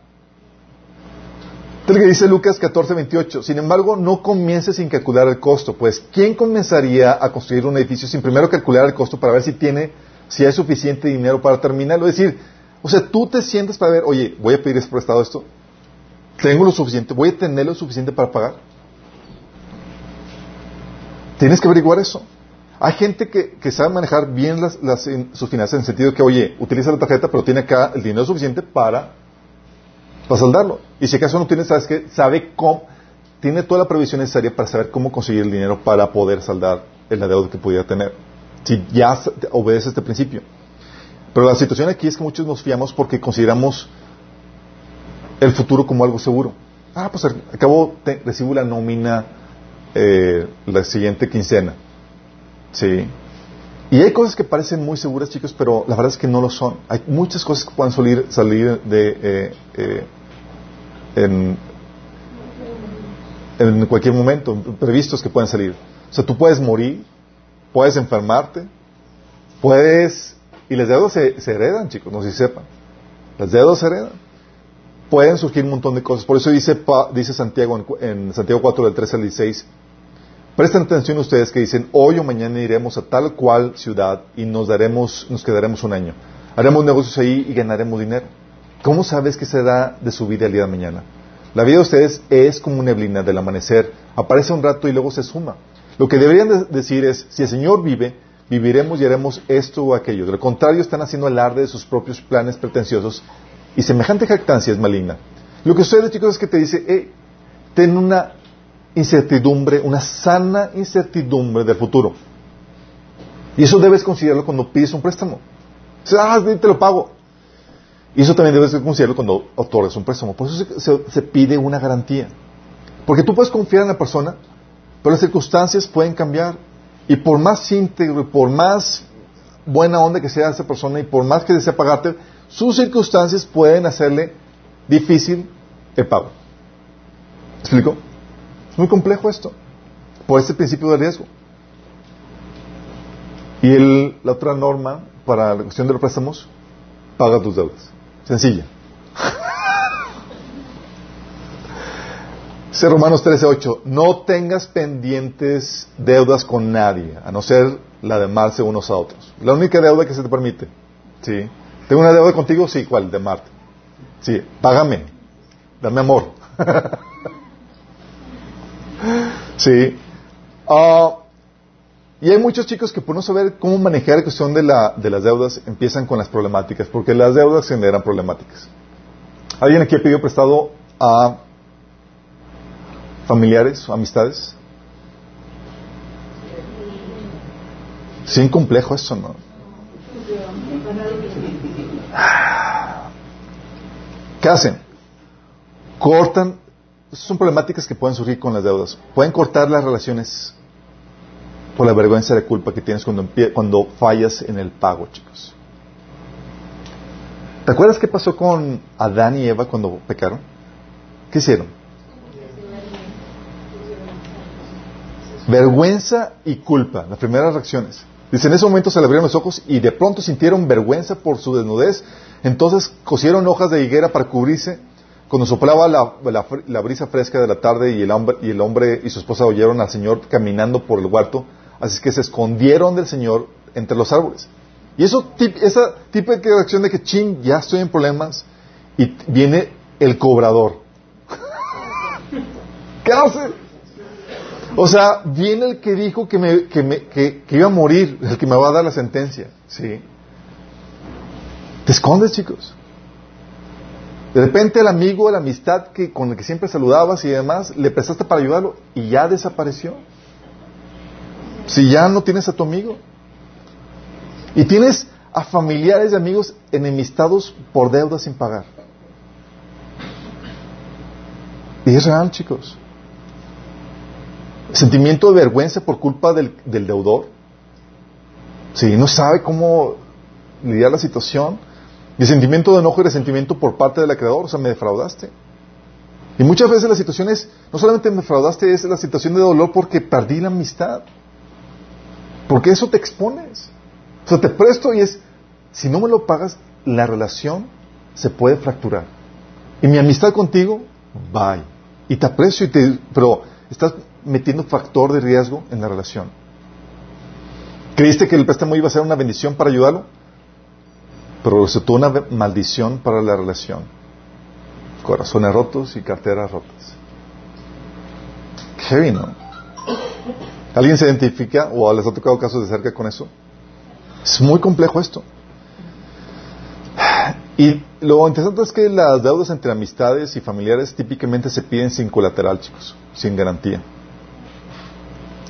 Es lo que dice Lucas 14, 28. Sin embargo, no comiences sin calcular el costo, pues ¿quién comenzaría a construir un edificio sin primero calcular el costo para ver si tiene, si hay suficiente dinero para terminarlo? Es decir, o sea, tú te sientes para ver, oye, voy a pedir prestado esto, tengo lo suficiente, voy a tener lo suficiente para pagar. Tienes que averiguar eso. Hay gente que, sabe manejar bien las, las- sus finanzas en el sentido que, oye, utiliza la tarjeta, pero tiene acá el dinero suficiente para, saldarlo. Y si acaso no tiene, sabes que sabe cómo, tiene toda la previsión necesaria para saber cómo conseguir el dinero para poder saldar el deuda que pudiera tener. Si ya obedece este principio. Pero la situación aquí es que muchos nos fiamos porque consideramos el futuro como algo seguro. Ah, pues al al cabo te- recibo la nómina eh, la siguiente quincena. Sí. Y hay cosas que parecen muy seguras, chicos, pero la verdad es que no lo son. Hay muchas cosas que pueden salir, de, eh, eh, en, en cualquier momento, previstos que pueden salir. O sea, tú puedes morir, puedes enfermarte, puedes... Y las deudas se, heredan, chicos, no sé si sepan. Las deudas se heredan. Pueden surgir un montón de cosas. Por eso dice, dice Santiago en, en Santiago 4 del 13 al 16, Presten atención ustedes que dicen, hoy o mañana iremos a tal cual ciudad y nos daremos, nos quedaremos un año. Haremos negocios ahí y ganaremos dinero. ¿Cómo sabes que se da de su vida el día de mañana? La vida de ustedes es como una neblina del amanecer. Aparece un rato y luego se suma. Lo que deberían de- decir es, si el Señor vive, viviremos y haremos esto o aquello. De lo contrario, están haciendo alarde de sus propios planes pretenciosos y semejante jactancia es maligna. Lo que sucede, chicos, es que te dice, hey, ten una incertidumbre, una sana incertidumbre del futuro. Y eso debes considerarlo cuando pides un préstamo. Dices, ah, te lo pago. Y eso también debes considerarlo cuando otorgas un préstamo. Por eso se, pide una garantía. Porque tú puedes confiar en la persona, pero las circunstancias pueden cambiar. Y por más íntegro y por más buena onda que sea esa persona y por más que desea pagarte, sus circunstancias pueden hacerle difícil el pago. ¿Me explico? Muy complejo esto, por este principio de riesgo. Y el- la otra norma para la cuestión de los préstamos, paga tus deudas. Sencilla. Dice Romanos 13:8, no tengas pendientes deudas con nadie, a no ser la de amarse unos a otros. La única deuda que se te permite. ¿Sí? ¿Tengo una deuda contigo? Sí, ¿cuál? De amarte. Sí, págame. Dame amor. Sí. Ah, y hay muchos chicos que por no saber cómo manejar la cuestión de, la, de las deudas empiezan con las problemáticas, porque las deudas generan problemáticas. ¿Alguien aquí ha pedido prestado a familiares amistades? Sin complejo eso, ¿no? ¿Qué hacen? Cortan, son problemáticas que pueden surgir con las deudas. Pueden cortar las relaciones por la vergüenza de culpa que tienes cuando, cuando fallas en el pago, chicos. ¿Te acuerdas qué pasó con Adán y Eva cuando pecaron? ¿Qué hicieron? Vergüenza y culpa, las primeras reacciones. Dice, en ese momento se le abrieron los ojos y de pronto sintieron vergüenza por su desnudez. Entonces cosieron hojas de higuera para cubrirse. Cuando soplaba la, la brisa fresca de la tarde y el, hombre, y el hombre y su esposa oyeron al Señor caminando por el huerto, así que se escondieron del Señor entre los árboles. Y eso, esa típica reacción de que, ching, ya estoy en problemas, y viene el cobrador. ¿Qué hace? O sea, viene el que dijo que, me, que, me- que iba a morir, el que me va a dar la sentencia. ¿Sí? Te escondes, chicos. De repente el amigo, la amistad que, con el que siempre saludabas y demás, le prestaste para ayudarlo y ya desapareció. Si ya no tienes a tu amigo. Y tienes a familiares y amigos enemistados por deudas sin pagar. Y es real, chicos. Sentimiento de vergüenza por culpa del, del deudor. Si no sabe cómo lidiar la situación. Y sentimiento de enojo y resentimiento por parte del creador. O sea, me defraudaste. Y muchas veces la situación es, no solamente me defraudaste, es la situación de dolor porque perdí la amistad. Porque eso te expones. O sea, te presto y es, si no me lo pagas, la relación se puede fracturar. Y mi amistad contigo, bye. Y te aprecio, y te, pero estás metiendo factor de riesgo en la relación. ¿Creíste que el préstamo iba a ser una bendición para ayudarlo? Pero resultó una maldición para la relación. Corazones rotos y carteras rotas. Heavy, ¿no? ¿Alguien se identifica o les ha tocado casos de cerca con eso? Es muy complejo esto. Y lo interesante es que las deudas entre amistades y familiares típicamente se piden sin colateral, chicos, sin garantía.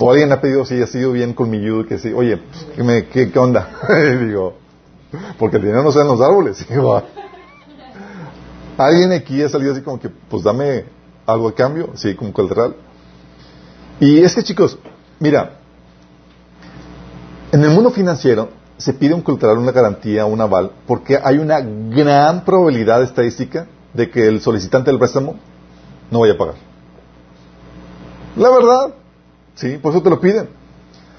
O alguien ha pedido, si ha sido bien colmilludo, que sí, oye, ¿qué, qué- qué onda? Digo, porque el dinero no está en los árboles. Alguien aquí ha salido así como que, pues dame algo de cambio, sí, como colateral. Y es que, chicos, mira, en el mundo financiero se pide un colateral, una garantía, un aval, porque hay una gran probabilidad estadística de que el solicitante del préstamo no vaya a pagar. La verdad, sí, por eso te lo piden.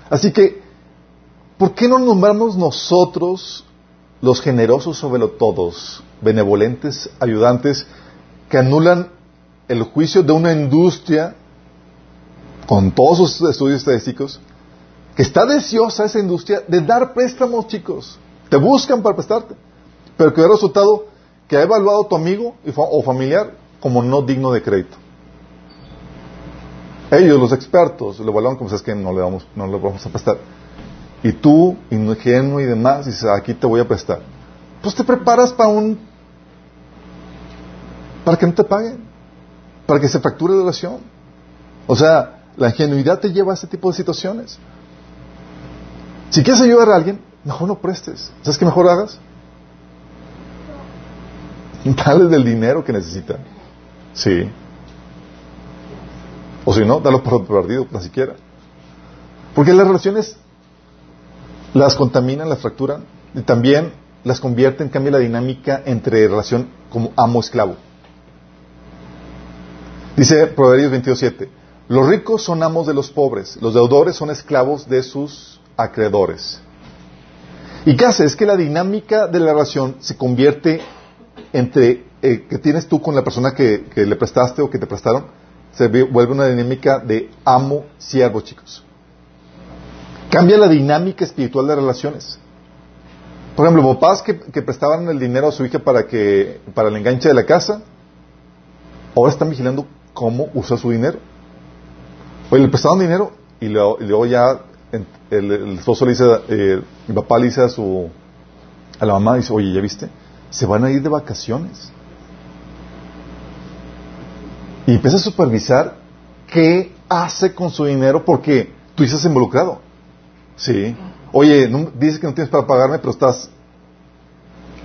Así que, ¿por qué no nombramos nosotros los generosos sobre lo todos, benevolentes, ayudantes, que anulan el juicio de una industria con todos sus estudios estadísticos, que está deseosa esa industria de dar préstamos, chicos. Te buscan para prestarte. Pero que ha resultado que ha evaluado tu amigo o familiar como no digno de crédito. Ellos, los expertos, lo evaluaron como, sabes que no le vamos, no le vamos a prestar. Y tú, ingenuo y demás, dices, aquí te voy a prestar. Pues te preparas para un... para que no te paguen. Para que se fracture la relación. O sea, la ingenuidad te lleva a ese tipo de situaciones. Si quieres ayudar a alguien, mejor no prestes. ¿Sabes qué mejor hagas? Dale del dinero que necesita. Sí. O si no, dalo por perdido, ni siquiera. Porque las relaciones las contaminan, las fracturan y también las convierten, cambia la dinámica entre relación como amo-esclavo. Dice Proverbios 22.7, los ricos son amos de los pobres, los deudores son esclavos de sus acreedores. ¿Y qué hace? Es que la dinámica de la relación se convierte entre eh, que tienes tú con la persona que, le prestaste o que te prestaron, se vuelve una dinámica de amo-siervo, chicos. Cambia la dinámica espiritual de relaciones. Por ejemplo, papás que, que prestaban el dinero a su hija para, que, para el enganche de la casa, ahora están vigilando cómo usa su dinero. Oye, le prestaron dinero y luego, ya el, el esposo le dice, eh, el papá le dice a su a la mamá, dice, oye, ¿ya viste? Se van a ir de vacaciones. Y empieza a supervisar qué hace con su dinero porque tú estás involucrado. Sí. Oye, no, dices que no tienes para pagarme, pero estás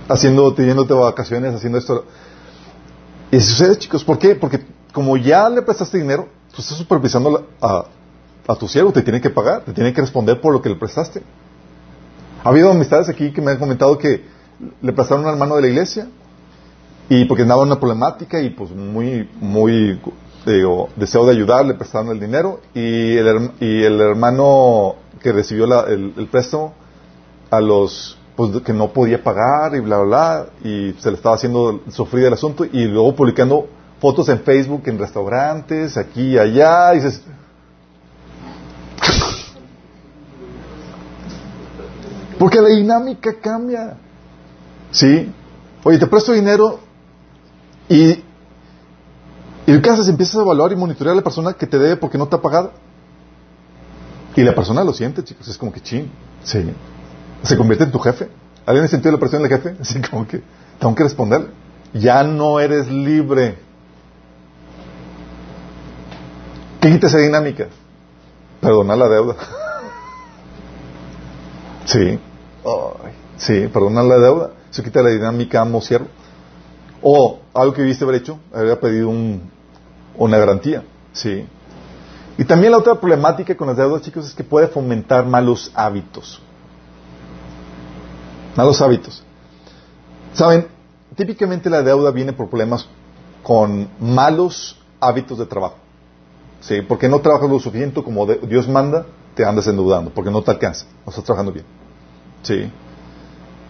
haciendo, de vacaciones, haciendo esto. Y sucede, chicos, ¿por qué? Porque como ya le prestaste dinero, tú estás supervisando a, a tu siervo, te tiene que pagar, te tiene que responder por lo que le prestaste. Ha habido amistades aquí que me han comentado que le prestaron a un hermano de la iglesia y porque andaba una problemática y pues muy, muy digo, deseo de ayudar, le prestaron el dinero y el, y el hermano que recibió la- el, el préstamo a los pues que no podía pagar y bla bla bla y se le estaba haciendo sufrir el asunto y luego publicando fotos en Facebook en restaurantes aquí y allá y dices porque la dinámica cambia. Sí. Oye te presto dinero y y lo que haces empiezas a evaluar y monitorear a la persona que te debe porque no te ha pagado y la persona lo siente chicos es como que chin sí se convierte en tu jefe. ¿Alguien ha sentido la presión del jefe? Así como que tengo que responder. Ya no eres libre. ¿Qué quita esa dinámica? Perdonar la deuda. sí. Ay, sí, perdonar la deuda. Eso quita la dinámica amo-siervo. O algo que viste haber hecho, habría pedido un- una garantía. Sí. Y también la otra problemática con las deudas, chicos, es que puede fomentar malos hábitos. Malos hábitos. Saben, típicamente la deuda viene por problemas con malos hábitos de trabajo. ¿Sí? Porque no trabajas lo suficiente como Dios manda, te andas endeudando, porque no te alcanza, no estás trabajando bien. ¿Sí?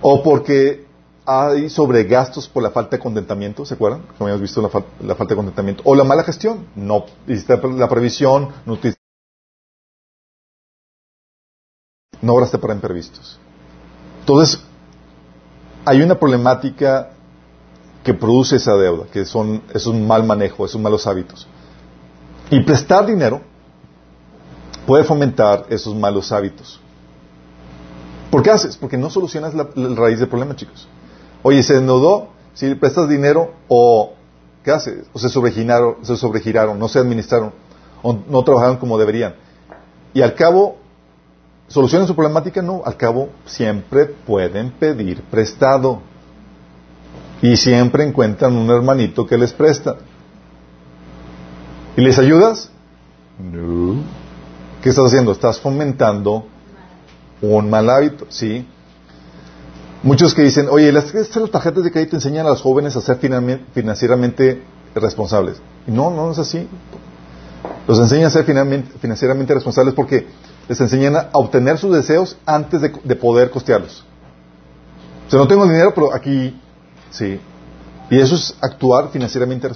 O porque hay sobregastos por la falta de contentamiento, ¿se acuerdan? Como habíamos visto la, la falta de contentamiento. O la mala gestión, no hiciste la previsión, no, te- no obraste para imprevistos. Entonces, hay una problemática que produce esa deuda, que son, es un mal manejo, esos malos hábitos. Y prestar dinero puede fomentar esos malos hábitos. ¿Por qué haces? Porque no solucionas la, la raíz del problema, chicos. Oye, se endeudó, si le prestas dinero, o ¿qué haces? O se sobregiraron, se sobregiraron, no se administraron, o no trabajaron como deberían. Y al cabo, ¿Solucionan su problemática? No, al cabo siempre pueden pedir prestado. Y siempre encuentran un hermanito que les presta. ¿Y les ayudas? No. ¿Qué estás haciendo? Estás fomentando un mal hábito, ¿sí? Muchos que dicen, oye, las, las tarjetas de crédito enseñan a los jóvenes a ser financieramente responsables. No, no es así. Los enseñan a ser financieramente responsables porque les enseñan a obtener sus deseos antes de, de poder costearlos. O sea, no tengo dinero, pero aquí sí. Y eso es actuar financieramente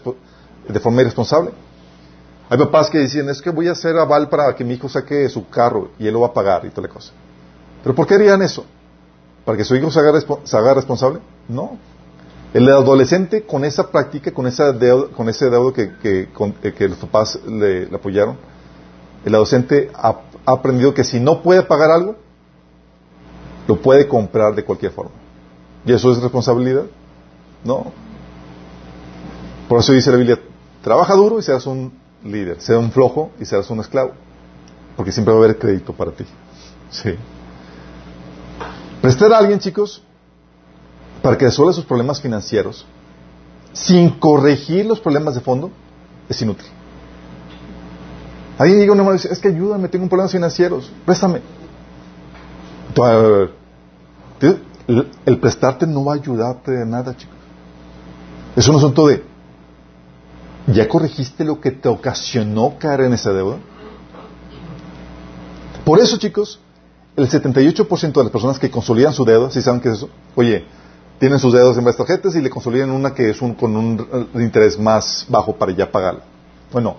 de forma irresponsable. Hay papás que dicen, es que voy a hacer aval para que mi hijo saque su carro y él lo va a pagar y toda la cosa. ¿Pero por qué harían eso? ¿Para que su hijo se haga, se haga responsable? No. El adolescente con esa práctica, con, esa deuda- con ese deudo que, que, con- eh, que los papás le, apoyaron, el adolescente ha, ha aprendido que si no puede pagar algo, lo puede comprar de cualquier forma. ¿Y eso es responsabilidad? No. Por eso dice la Biblia, trabaja duro y serás un líder, sea un flojo y serás un esclavo, porque siempre va a haber crédito para ti. Sí. Prestar a alguien, chicos, para que resuelva sus problemas financieros, sin corregir los problemas de fondo, es inútil. Alguien llega a un hermano y dice, es que ayúdame, tengo problemas financieros, préstame. El, el prestarte no va a ayudarte de nada, chicos. Es un asunto de, ¿ya corregiste lo que te ocasionó caer en esa deuda? Por eso, chicos, el 78% de las personas que consolidan su deuda, si saben qué es eso? Oye, tienen sus deudas en varias tarjetas y le consolidan una que es un, con un interés más bajo para ya pagarla. Bueno,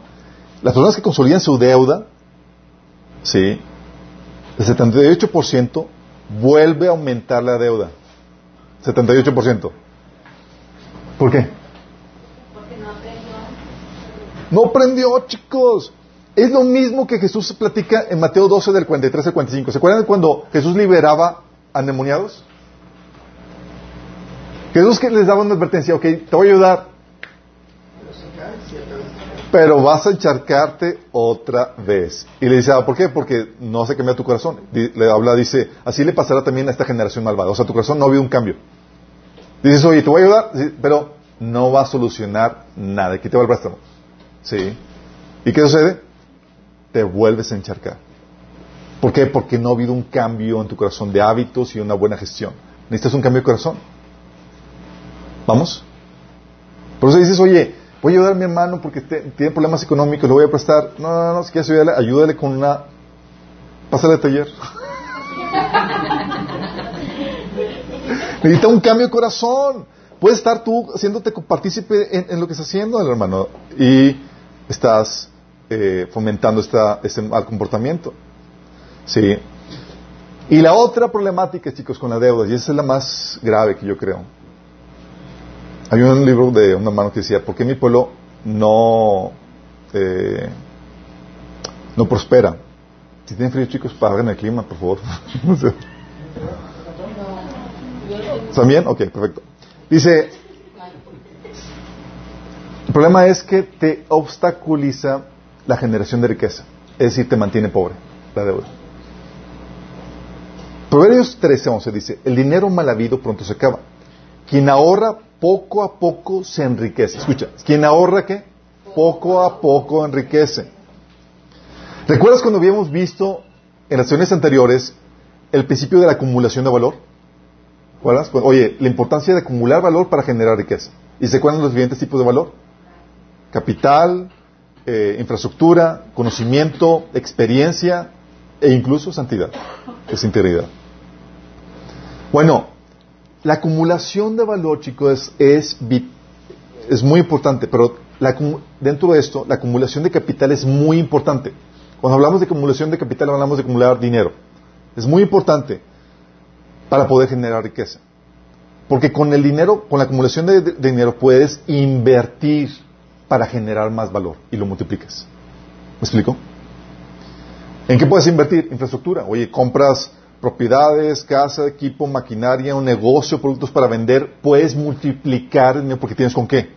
las personas que consolidan su deuda, sí, el 78% vuelve a aumentar la deuda. 78%. ¿Por qué?
Porque no aprendió.
No aprendió, chicos. Es lo mismo que Jesús platica en Mateo 12 del 43 al 45. ¿Se acuerdan cuando Jesús liberaba a endemoniados? Jesús que les daba una advertencia, ok, te voy a ayudar,
Pero
vas a encharcarte otra vez. Y le dice, ah, ¿por qué? Porque no se cambia tu corazón. Le habla, dice, así le pasará también a esta generación malvada. O sea, tu corazón no ha habido un cambio. Dices, oye, te voy a ayudar, Sí, pero no va a solucionar nada. Aquí te va el préstamo. ¿Sí? ¿Y qué sucede? Te vuelves a encharcar. ¿Por qué? Porque no ha habido un cambio en tu corazón de hábitos y una buena gestión. Necesitas un cambio de corazón. ¿Vamos? Por eso dices, oye, voy a ayudar a mi hermano porque tiene problemas económicos, le voy a prestar. No, no, no, si quieres ayudarle, ayúdale con una... Pásale de taller. Necesita un cambio de corazón. Puedes estar tú haciéndote partícipe en, lo que está haciendo el hermano y estás eh, fomentando esta, este mal comportamiento. ¿Sí? Y la otra problemática, chicos, con la deuda, y esa es la más grave que yo creo. Hay un libro de un hermano que decía, ¿por qué mi pueblo no, eh, no prospera? Si tienen frío, chicos, paguen el clima, por favor. ¿Están bien? Ok, perfecto. Dice, el problema es que te obstaculiza la generación de riqueza. Es decir, te mantiene pobre, la deuda. Proverbios 13, 11 dice, el dinero mal habido pronto se acaba. Quien ahorra poco a poco se enriquece. Escucha, quien ahorra qué? Poco a poco enriquece. ¿Recuerdas cuando habíamos visto en las sesiones anteriores el principio de la acumulación de valor? ¿Recuerdas? Oye, la importancia de acumular valor para generar riqueza. ¿Y se acuerdan los siguientes tipos de valor? Capital, eh, infraestructura, conocimiento, experiencia e incluso santidad, es integridad. Bueno, la acumulación de valor, chicos, es, es, muy importante, pero dentro de esto, la acumulación de capital es muy importante. Cuando hablamos de acumulación de capital, hablamos de acumular dinero. Es muy importante para poder generar riqueza. Porque con el dinero, con la acumulación de, dinero, puedes invertir para generar más valor y lo multiplicas. ¿Me explico? ¿En qué puedes invertir? Infraestructura. Oye, compras propiedades, casa, equipo, maquinaria, un negocio, productos para vender. Puedes multiplicar porque tienes con qué.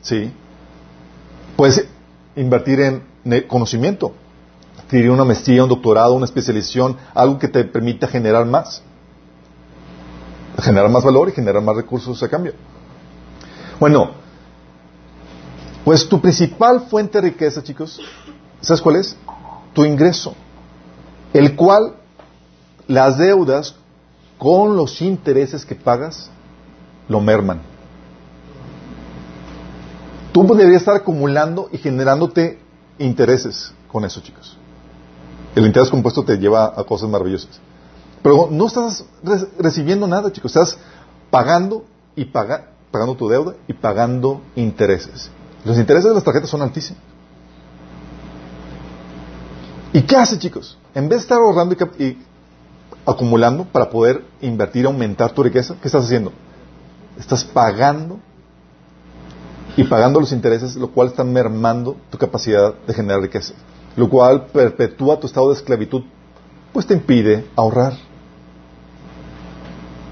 ¿Sí? Puedes invertir en conocimiento adquirir una maestría, un doctorado, una especialización, algo que te permita generar más. Generar más valor y generar más recursos a cambio. Bueno, pues tu principal fuente de riqueza, chicos, ¿sabes cuál es? Tu ingreso, el cual las deudas con los intereses que pagas lo merman. Tú deberías estar acumulando y generándote intereses con eso, chicos. El interés compuesto te lleva a cosas maravillosas. Pero no estás recibiendo nada, chicos. Estás pagando y pagando tu deuda y pagando intereses. Los intereses de las tarjetas son altísimos. ¿Y qué hace, chicos? En vez de estar ahorrando y, acumulando para poder invertir, aumentar tu riqueza, ¿qué estás haciendo? Estás pagando y pagando los intereses, lo cual está mermando tu capacidad de generar riqueza lo cual perpetúa tu estado de esclavitud, pues te impide ahorrar.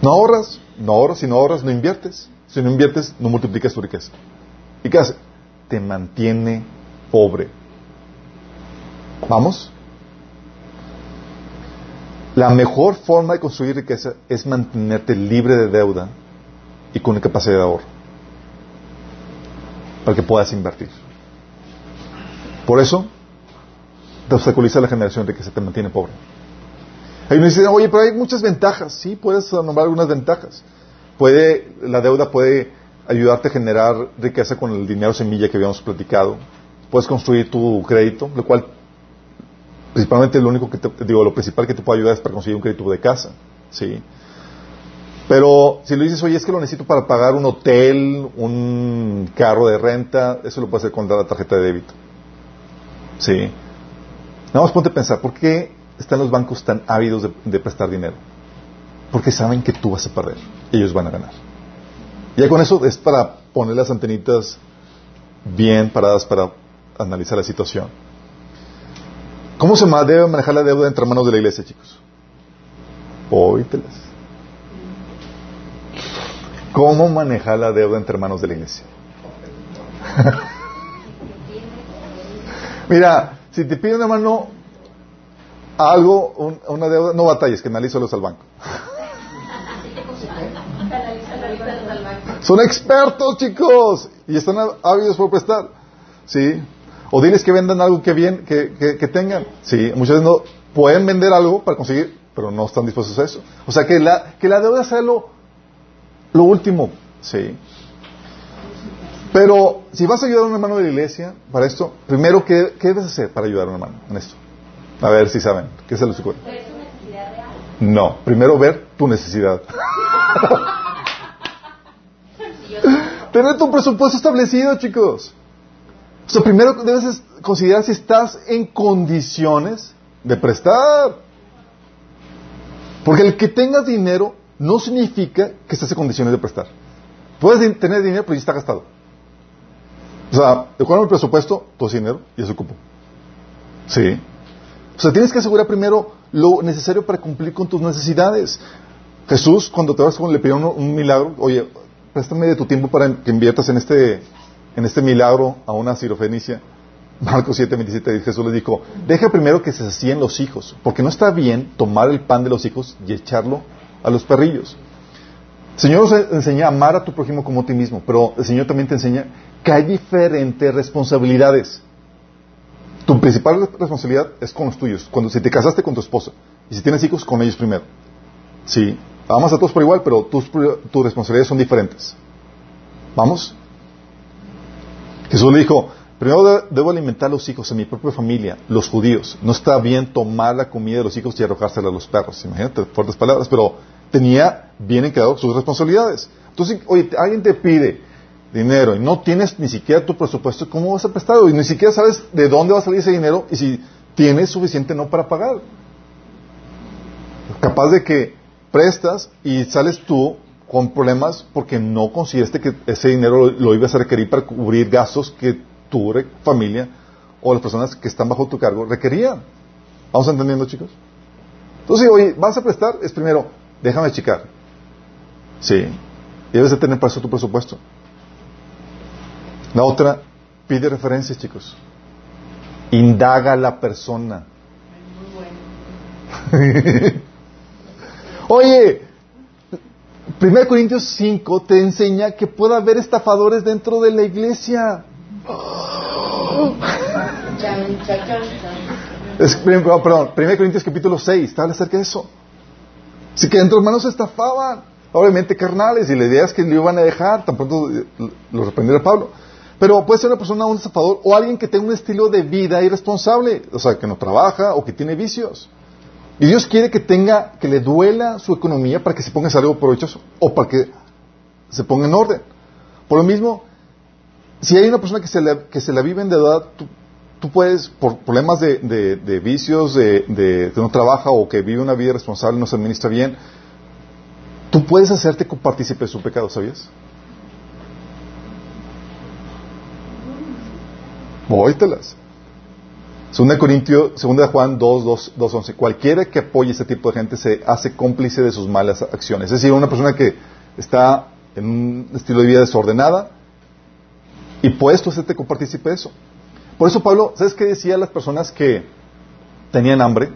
No ahorras, no ahorras, si no ahorras, no inviertes. Si no inviertes, no multiplicas tu riqueza. ¿Y qué hace? Te mantiene pobre. ¿Vamos? La mejor forma de construir riqueza es mantenerte libre de deuda y con capacidad de ahorro. Para que puedas invertir. Por eso, te obstaculiza la generación de que se te mantiene pobre. Hay uno dice, oye, pero hay muchas ventajas. Sí, puedes nombrar algunas ventajas. Puede, la deuda puede ayudarte a generar riqueza con el dinero semilla que habíamos platicado. Puedes construir tu crédito, lo cual, principalmente lo único que te, digo, lo principal que te puede ayudar es para conseguir un crédito de casa. Sí. Pero si lo dices, oye, es que lo necesito para pagar un hotel, un carro de renta, eso lo puedes hacer con la tarjeta de débito. Sí. Nada más ponte a pensar, ¿por qué están los bancos tan ávidos de, prestar dinero? Porque saben que tú vas a perder, ellos van a ganar. Ya con eso es para poner las antenitas bien paradas para analizar la situación. ¿Cómo se debe manejar la deuda entre manos de la iglesia, chicos? Oítelas. ¿Cómo manejar la deuda entre manos de la iglesia? Mira, si te piden una mano algo, una deuda, no batalles, que analízalos al banco. Son expertos, chicos, y están ávidos por prestar. ¿Sí? O diles que vendan algo que, bien, que, que, que tengan. Sí, muchas veces no pueden vender algo para conseguir, pero no están dispuestos a eso. O sea, que la, que la deuda sea lo, lo último. Sí. Pero si vas a ayudar a un hermano de la iglesia para esto, primero, ¿qué, qué debes hacer para ayudar a un hermano en esto? A ver si saben. ¿Qué se les ocurre? No, primero ver tu necesidad. Tener tu presupuesto establecido, chicos. O sea, primero debes es- considerar si estás en condiciones de prestar. Porque el que tengas dinero no significa que estés en condiciones de prestar. Puedes tener dinero, pero ya está gastado. O sea, de acuerdo al presupuesto, ese dinero ya se ocupó. Sí. O sea, tienes que asegurar primero lo necesario para cumplir con tus necesidades. Jesús, cuando te vas con le pidió un, un milagro, oye, préstame de tu tiempo para que inviertas en este, en este milagro a una sirofenicia. Marcos 7, 27, Jesús le dijo, deja primero que se sacien los hijos, porque no está bien tomar el pan de los hijos y echarlo a los perrillos. El Señor nos enseña a amar a tu prójimo como a ti mismo, pero el Señor también te enseña que hay diferentes responsabilidades. Tu principal responsabilidad es con los tuyos. Cuando si te casaste con tu esposa y si tienes hijos con ellos primero. Sí, amas a todos por igual, pero tus, tus responsabilidades son diferentes. ¿Vamos? Jesús le dijo, primero de- debo alimentar a los hijos en mi propia familia, los judíos. No está bien tomar la comida de los hijos y arrojársela a los perros. Imagínate, fuertes palabras, pero tenía bien encargado sus responsabilidades. Entonces, oye, alguien te pide dinero y no tienes ni siquiera tu presupuesto, ¿cómo vas a prestar? Y ni siquiera sabes de dónde va a salir ese dinero y si tienes suficiente no para pagar. Capaz de que prestas y sales tú con problemas porque no consideraste que ese dinero lo, lo ibas a requerir para cubrir gastos que tu familia o las personas que están bajo tu cargo requerían. ¿Vamos entendiendo, chicos? Entonces, oye, vas a prestar, es primero, déjame checar. Sí. Debes de tener para eso tu presupuesto. La otra, pide referencias, chicos. Indaga a la persona. Oye, 1 Corintios 5 te enseña que puede haber estafadores dentro de la iglesia. Es, oh, perdón, 1 Corintios capítulo 6, te habla acerca de eso. Así que entre hermanos se estafaban, obviamente carnales, y la idea es que lo iban a dejar, eh, lo reprendiera Pablo. Pero puede ser una persona, un estafador, o alguien que tenga un estilo de vida irresponsable, o sea, que no trabaja o que tiene vicios. Y Dios quiere que tenga, que le duela su economía para que se ponga en algo provechoso o para que se ponga en orden. Por lo mismo, si hay una persona que se la, que se la vive endeudada, tú, tú puedes, por problemas de, de, vicios, de, de, que no trabaja o que vive una vida responsable, no se administra bien, tú puedes hacerte partícipe de su pecado, ¿sabías? Vóytelas. 2 Corintio, 2 Juan 2, 2, 2, 11. Cualquiera que apoye a este tipo de gente se hace cómplice de sus malas acciones. Es decir, una persona que está en un estilo de vida desordenada y puesto se te este copartícipe de eso. Por eso Pablo, ¿sabes qué decía a las personas que tenían hambre,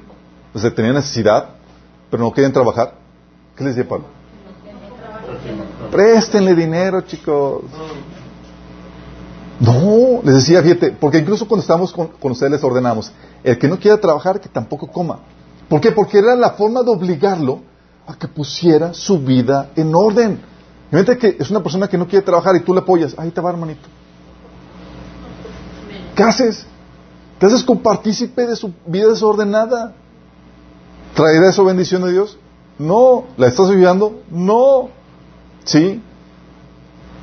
o sea, tenían necesidad, pero no querían trabajar? ¿Qué les decía Pablo? Préstenle dinero, chicos. No, les decía, fíjate, porque incluso cuando estábamos con, ustedes les ordenamos, el que no quiera trabajar, que tampoco coma. ¿Por qué? Porque era la forma de obligarlo a que pusiera su vida en orden. Imagínate que es una persona que no quiere trabajar y tú le apoyas, ahí te va, hermanito. ¿Qué haces? ¿Te haces compartícipe de su vida desordenada? ¿Traerá eso bendición de Dios? No. ¿La estás ayudando? No. ¿Sí?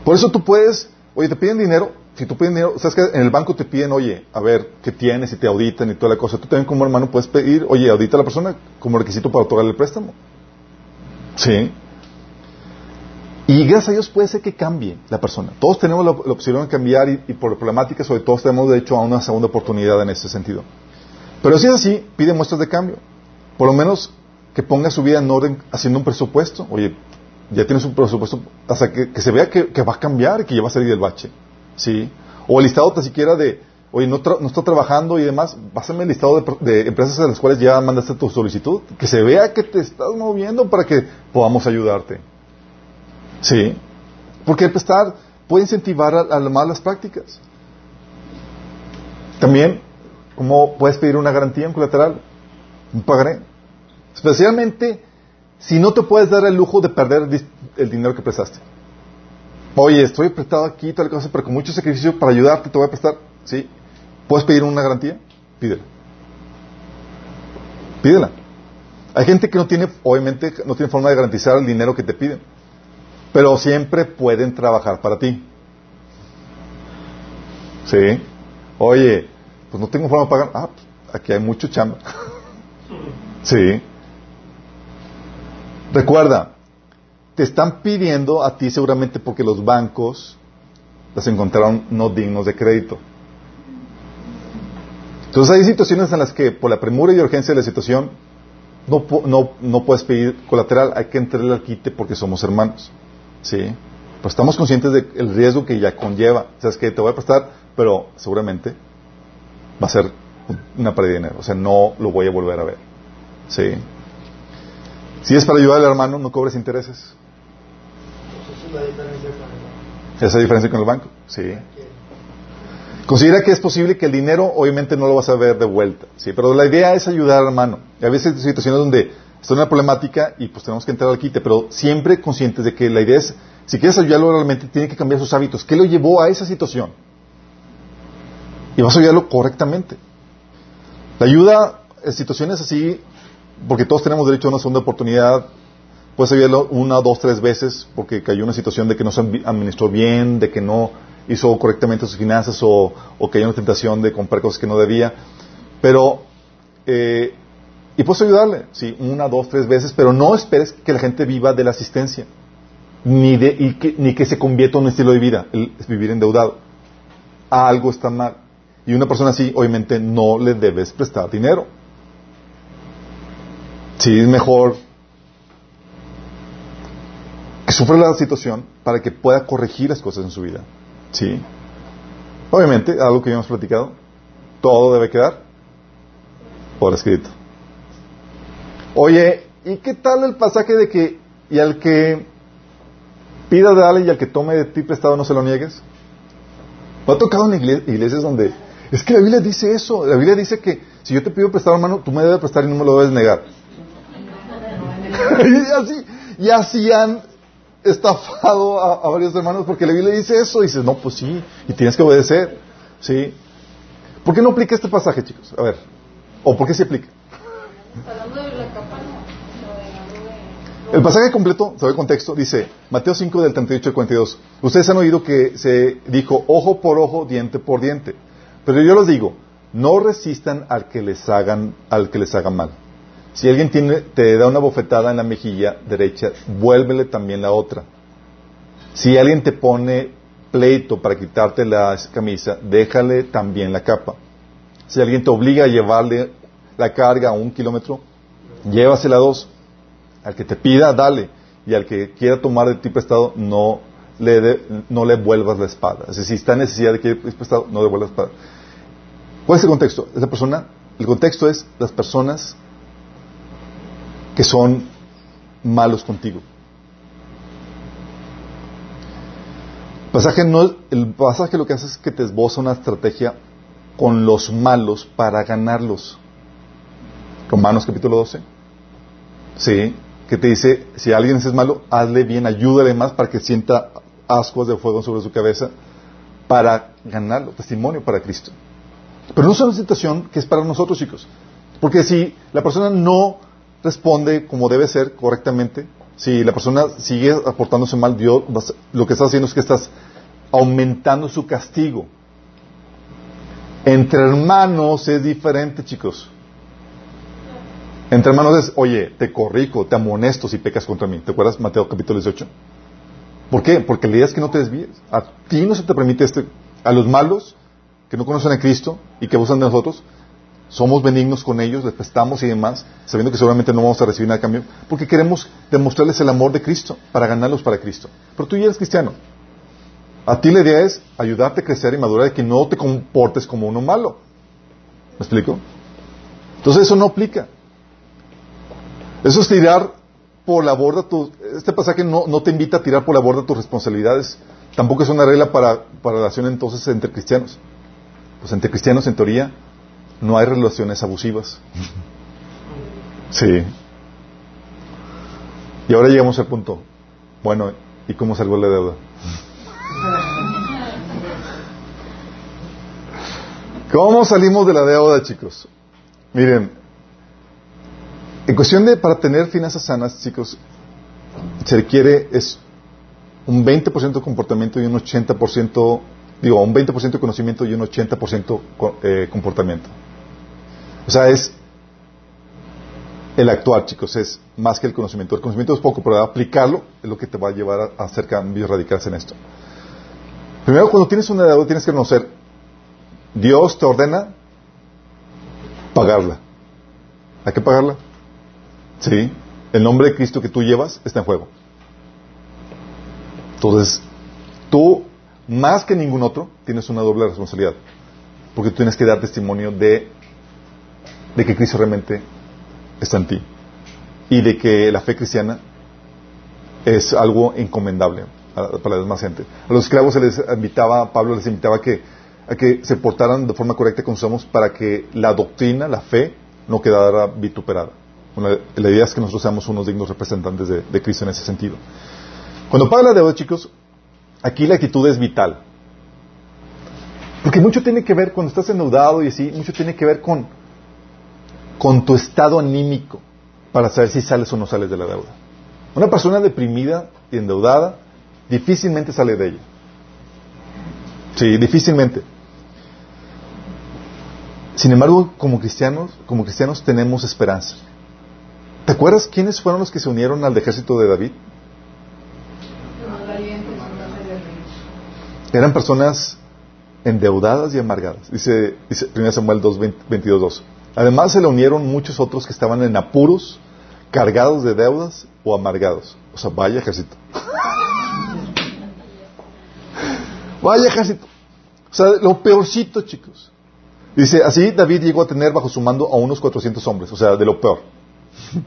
Por eso tú puedes, oye, te piden dinero, si tú piden dinero, sabes que en el banco te piden, oye, a ver, ¿qué tienes? Y te auditan y toda la cosa. Tú también como hermano puedes pedir, oye, audita a la persona como requisito para otorgarle el préstamo. Sí. Y gracias a Dios puede ser que cambie la persona. Todos tenemos la, opción de cambiar y, por problemáticas, sobre todo tenemos derecho a una segunda oportunidad en ese sentido. Pero si es así, pide muestras de cambio. Por lo menos que ponga su vida en orden haciendo un presupuesto. Oye, ya tienes un presupuesto hasta que, que se vea que, que va a cambiar y que ya va a salir del bache. ¿Sí? O el listado tan siquiera de, oye, no, no está trabajando y demás, pásame el listado de, de empresas a las cuales ya mandaste tu solicitud. Que se vea que te estás moviendo para que podamos ayudarte. ¿Sí? Porque el prestar puede incentivar a, las malas prácticas. También, ¿cómo puedes pedir una garantía en colateral? Un pagaré. Especialmente si no te puedes dar el lujo de perder el dinero que prestaste. Oye, estoy prestado aquí, tal cosa, pero con mucho sacrificio para ayudarte te voy a prestar. ¿Sí? ¿Puedes pedir una garantía? Pídela. Pídela. Hay gente que no tiene, obviamente, no tiene forma de garantizar el dinero que te piden. Pero siempre pueden trabajar para ti. ¿Sí? Oye, pues no tengo forma de pagar. Ah, pues, aquí hay mucho chamba. sí. Recuerda, te están pidiendo a ti seguramente porque los bancos las encontraron no dignos de crédito. Entonces hay situaciones en las que por la premura y urgencia de la situación no, no, no puedes pedir colateral, hay que entrarle al quite porque somos hermanos. ¿Sí? Pues estamos conscientes del riesgo que ya conlleva. O sea, es que te voy a prestar, pero seguramente va a ser una pérdida de dinero. O sea, no lo voy a volver a ver. ¿Sí? Si es para ayudar al hermano, no cobres intereses.
Esa diferencia con el banco.
Sí. Considera que es posible que el dinero, obviamente, no lo vas a ver de vuelta. ¿sí? Pero la idea es ayudar hermano. Y a veces hay situaciones donde está una problemática y pues tenemos que entrar al quite, pero siempre conscientes de que la idea es, si quieres ayudarlo realmente, tiene que cambiar sus hábitos. ¿Qué lo llevó a esa situación? Y vas a ayudarlo correctamente. La ayuda en situaciones así, porque todos tenemos derecho a una segunda oportunidad, puedes ayudarlo una, dos, tres veces porque cayó una situación de que no se admi- administró bien, de que no hizo correctamente sus finanzas o, o cayó en una tentación de comprar cosas que no debía. Pero, eh, y puedes ayudarle, sí, una, dos, tres veces, pero no esperes que la gente viva de la asistencia, ni, de, y que, ni que se convierta en un estilo de vida, el vivir endeudado. Algo está mal. Y una persona así, obviamente, no le debes prestar dinero. Sí, es mejor que sufra la situación para que pueda corregir las cosas en su vida. Sí. Obviamente, algo que hemos platicado, todo debe quedar por escrito. Oye, ¿y qué tal el pasaje de que y al que pida dale y al que tome de ti prestado no se lo niegues? ¿No ha tocado en igle- iglesias donde es que la Biblia dice eso? La Biblia dice que si yo te pido prestado, hermano, tú me debes prestar y no me lo debes negar. y así, y así han estafado a, a varios hermanos porque la Biblia dice eso. Y dices, no, pues sí, y tienes que obedecer. ¿Sí? ¿Por qué no aplica este pasaje, chicos? A ver. ¿O por qué se aplica? El pasaje completo, sabe el contexto, dice Mateo 5 del 38 al 42. Ustedes han oído que se dijo ojo por ojo, diente por diente. Pero yo les digo, no resistan al que les hagan, al que les haga mal. Si alguien tiene, te da una bofetada en la mejilla derecha, vuélvele también la otra. Si alguien te pone pleito para quitarte la camisa, déjale también la capa. Si alguien te obliga a llevarle la carga a un kilómetro, llévasela dos. Al que te pida, dale. Y al que quiera tomar de ti prestado, no le, de- no le vuelvas la espada. Si está en necesidad de que es prestado, no le vuelvas la espada. ¿Cuál es el contexto? Esa persona, el contexto es las personas que son malos contigo. Pasaje no, el pasaje lo que hace es que te esboza una estrategia con los malos para ganarlos. Romanos capítulo 12. Sí, que te dice, si alguien es malo, hazle bien, ayúdale más para que sienta ascuas de fuego sobre su cabeza para ganarlo, testimonio para Cristo. Pero no es una situación que es para nosotros, chicos. Porque si la persona no responde como debe ser correctamente, si la persona sigue aportándose mal, Dios lo que estás haciendo es que estás aumentando su castigo. Entre hermanos es diferente, chicos. Entre hermanos es, oye, te corrijo, te amonesto si pecas contra mí. ¿Te acuerdas Mateo capítulo 18? ¿Por qué? Porque la idea es que no te desvíes. A ti no se te permite este, a los malos que no conocen a Cristo y que abusan de nosotros, somos benignos con ellos, les prestamos y demás, sabiendo que seguramente no vamos a recibir nada a cambio, porque queremos demostrarles el amor de Cristo, para ganarlos para Cristo. Pero tú ya eres cristiano. A ti la idea es ayudarte a crecer y madurar y que no te comportes como uno malo. ¿Me explico? Entonces eso no aplica. Eso es tirar por la borda tu... Este pasaje no, no te invita a tirar por la borda tus responsabilidades. Tampoco es una regla para, para relación entonces entre cristianos. Pues entre cristianos, en teoría, no hay relaciones abusivas. Sí. Y ahora llegamos al punto. Bueno, ¿y cómo salgo la deuda? ¿Cómo salimos de la deuda, chicos? Miren, en cuestión de para tener finanzas sanas, chicos, se requiere es un 20% de comportamiento y un 80%, digo, un 20% de conocimiento y un 80% co- eh, comportamiento. O sea, es el actuar, chicos, es más que el conocimiento. El conocimiento es poco, pero aplicarlo es lo que te va a llevar a, hacer cambios radicales en esto. Primero, cuando tienes una deuda, tienes que conocer, Dios te ordena pagarla. ¿Hay que pagarla? Sí. El nombre de Cristo que tú llevas está en juego. Entonces, tú, más que ningún otro, tienes una doble responsabilidad. Porque tú tienes que dar testimonio de, de que Cristo realmente está en ti. Y de que la fe cristiana es algo encomendable para la demás gente. A los esclavos se les invitaba, Pablo les invitaba a que, que se portaran de forma correcta con sus amos para que la doctrina, la fe, no quedara vituperada. La idea es que nosotros seamos unos dignos representantes de, de Cristo en ese sentido. Cuando paga la deuda, chicos, aquí la actitud es vital. Porque mucho tiene que ver, cuando estás endeudado y así, mucho tiene que ver con, con tu estado anímico para saber si sales o no sales de la deuda. Una persona deprimida y endeudada difícilmente sale de ella. Sí, difícilmente. Sin embargo, como cristianos, como cristianos tenemos esperanza. ¿Te acuerdas quiénes fueron los que se unieron al ejército de David? Eran personas endeudadas y amargadas. Dice, dice 1 Samuel 2, 22, 2. Además se le unieron muchos otros que estaban en apuros, cargados de deudas o amargados. O sea, vaya ejército. vaya ejército. O sea, lo peorcito, chicos. Dice, así David llegó a tener bajo su mando a unos 400 hombres, o sea, de lo peor.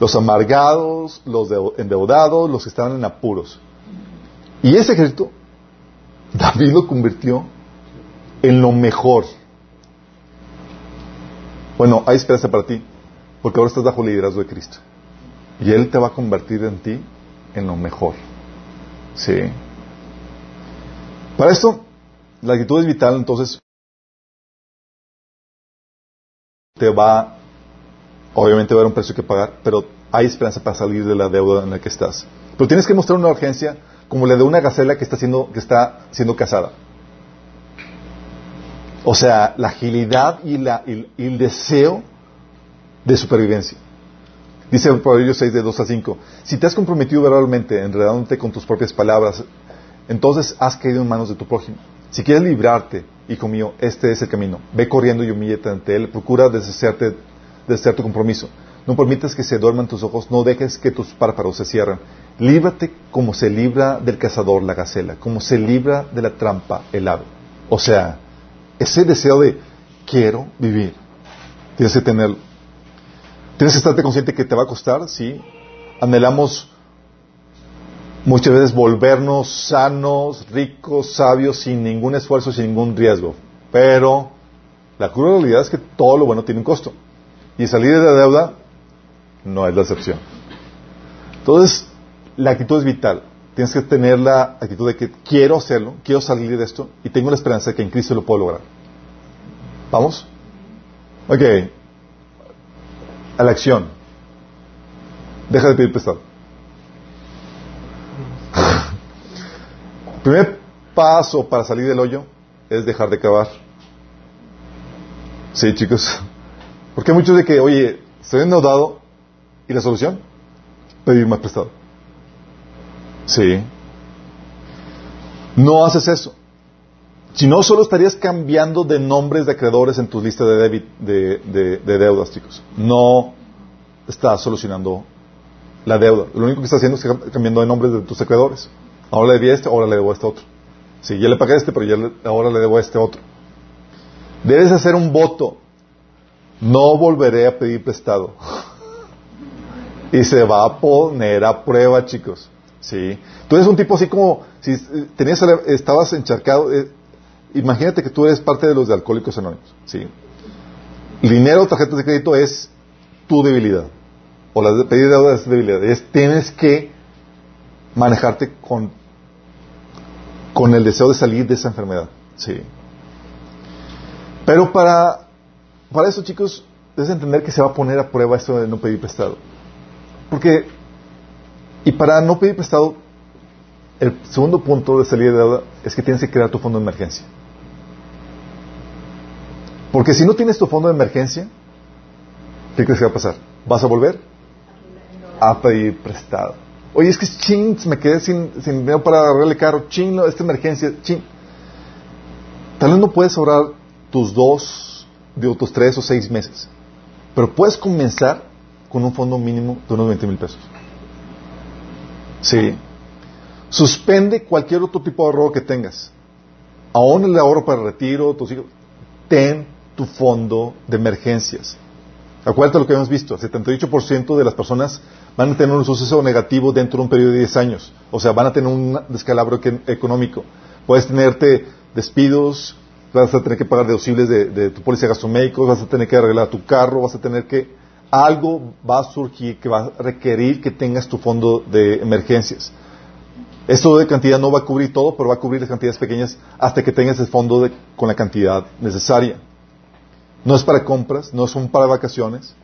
Los amargados, los de- endeudados, los que estaban en apuros. Y ese ejército, David lo convirtió en lo mejor. Bueno, hay esperanza para ti, porque ahora estás bajo el liderazgo de Cristo. Y Él te va a convertir en ti en lo mejor. Sí. Para esto, la actitud es vital, entonces te va, obviamente va a haber un precio que pagar, pero hay esperanza para salir de la deuda en la que estás. Pero tienes que mostrar una urgencia como la de una gacela que está siendo, que está siendo cazada. O sea, la agilidad y, la, el deseo de supervivencia. Dice el Proverbios 6 de 2 a 5, si te has comprometido verbalmente enredándote con tus propias palabras, entonces has caído en manos de tu prójimo. Si quieres librarte, hijo mío, este es el camino. Ve corriendo y humíllate ante él. Procura deshacerte, deshacer tu compromiso. No permitas que se duerman tus ojos, no dejes que tus párpados se cierren. Líbrate como se libra del cazador la gacela, como se libra de la trampa el ave. O sea, ese deseo de quiero vivir, tienes que tenerlo. Tienes que estarte consciente que te va a costar, sí. Anhelamos muchas veces volvernos sanos, ricos, sabios, sin ningún esfuerzo, sin ningún riesgo. Pero la cruda realidad es que todo lo bueno tiene un costo. Y salir de la deuda no es la excepción. Entonces, la actitud es vital. Tienes que tener la actitud de que quiero hacerlo, quiero salir de esto y tengo la esperanza de que en Cristo lo puedo lograr. ¿Vamos? Ok. A la acción. Deja de pedir prestado. El primer paso para salir del hoyo es dejar de cavar. Sí, chicos. Porque hay muchos de que, oye, estoy endeudado y la solución, pedir más prestado. Sí. No haces eso. Si no, solo estarías cambiando de nombres de acreedores en tu lista de, de, de- de deudas, chicos. No estás solucionando la deuda. Lo único que estás haciendo es cam- cambiando de nombres de tus acreedores. Ahora le debí este, ahora le debo a este otro. Sí, ya le pagué este, pero ya le- ahora le debo a este otro. Debes hacer un voto. No volveré a pedir prestado. y se va a poner a prueba, chicos. Sí. Tú eres un tipo así como, si eh, tenías, estabas encharcado, eh, imagínate que tú eres parte de los de Alcohólicos Anónimos. ¿sí? El dinero, tarjetas de crédito es tu debilidad. O la de pedir deuda es debilidad. Es, tienes que manejarte con, con el deseo de salir de esa enfermedad. Sí. Pero para, para eso, chicos, debes entender que se va a poner a prueba esto de no pedir prestado. Porque, y para no pedir prestado, el segundo punto de salir de deuda es que tienes que crear tu fondo de emergencia. Porque si no tienes tu fondo de emergencia, ¿qué crees que va a pasar? ¿Vas a volver? A pedir prestado. Oye, es que ching, me quedé sin, sin dinero para agarrarle carro. Ching, no, esta emergencia, ching. Tal vez no puedes ahorrar tus dos, de tus tres o seis meses. Pero puedes comenzar con un fondo mínimo de unos 20 mil pesos. Sí. Suspende cualquier otro tipo de ahorro que tengas. Aún el ahorro para el retiro, tus hijos. Ten tu fondo de emergencias. Acuérdate lo que hemos visto. El 78% de las personas van a tener un suceso negativo dentro de un periodo de 10 años. O sea, van a tener un descalabro económico. Puedes tenerte despidos, vas a tener que pagar deducibles de, de tu póliza de gastos médicos, vas a tener que arreglar tu carro, vas a tener que... Algo va a surgir que va a requerir que tengas tu fondo de emergencias. Esto de cantidad no va a cubrir todo, pero va a cubrir las cantidades pequeñas hasta que tengas el fondo de, con la cantidad necesaria. No es para compras, no son para vacaciones,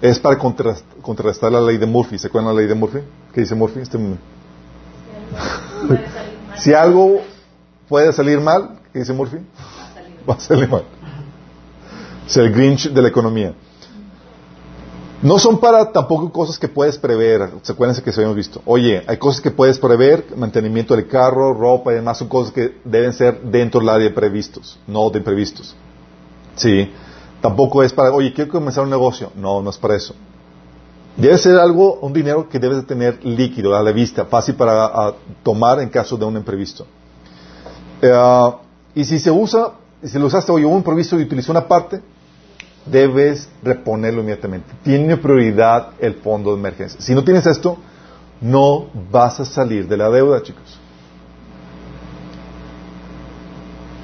es para contrarrestar la ley de Murphy. ¿Se acuerdan la ley de Murphy? ¿Qué dice Murphy? Este... si algo puede salir mal, ¿qué dice Murphy? Va a salir mal. Es el Grinch de la economía. No son para tampoco cosas que puedes prever. ¿Se que se habíamos visto? Oye, hay cosas que puedes prever, mantenimiento del carro, ropa y demás, son cosas que deben ser dentro del área de previstos, no de imprevistos. Sí. Tampoco es para, oye, quiero comenzar un negocio. No, no es para eso. Debe ser algo, un dinero que debes de tener líquido, a la vista, fácil para tomar en caso de un imprevisto. Eh, y si se usa, si lo usaste, oye, hubo un imprevisto y utilizó una parte, debes reponerlo inmediatamente. Tiene prioridad el fondo de emergencia. Si no tienes esto, no vas a salir de la deuda, chicos.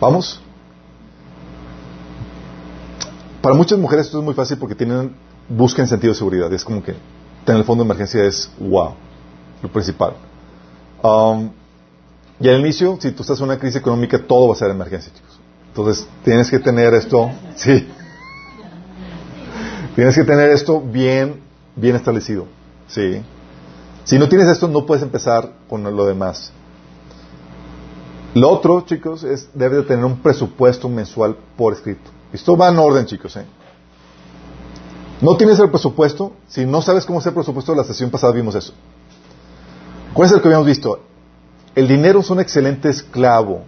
¿Vamos? Para muchas mujeres esto es muy fácil porque tienen, buscan sentido de seguridad. Es como que tener el fondo de emergencia es wow, lo principal. Um, y al inicio, si tú estás en una crisis económica, todo va a ser emergencia, chicos. Entonces, tienes que tener esto, sí. Tienes que tener esto bien, bien establecido, sí. Si no tienes esto, no puedes empezar con lo demás. Lo otro, chicos, es debes de tener un presupuesto mensual por escrito. Esto va en orden, chicos. ¿eh? No tienes el presupuesto. Si no sabes cómo hacer presupuesto, la sesión pasada vimos eso. ¿Cuál es el que habíamos visto? El dinero es un excelente esclavo,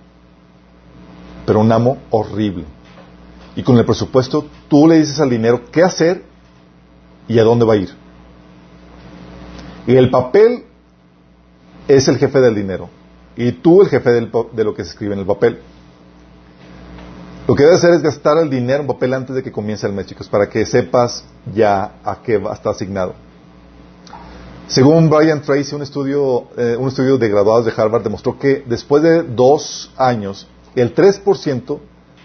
pero un amo horrible. Y con el presupuesto, tú le dices al dinero qué hacer y a dónde va a ir. Y el papel es el jefe del dinero. Y tú el jefe del, de lo que se escribe en el papel. Lo que debes hacer es gastar el dinero en papel antes de que comience el mes, chicos, para que sepas ya a qué va, está asignado. Según Brian Tracy, un estudio, eh, un estudio de graduados de Harvard demostró que después de dos años, el 3%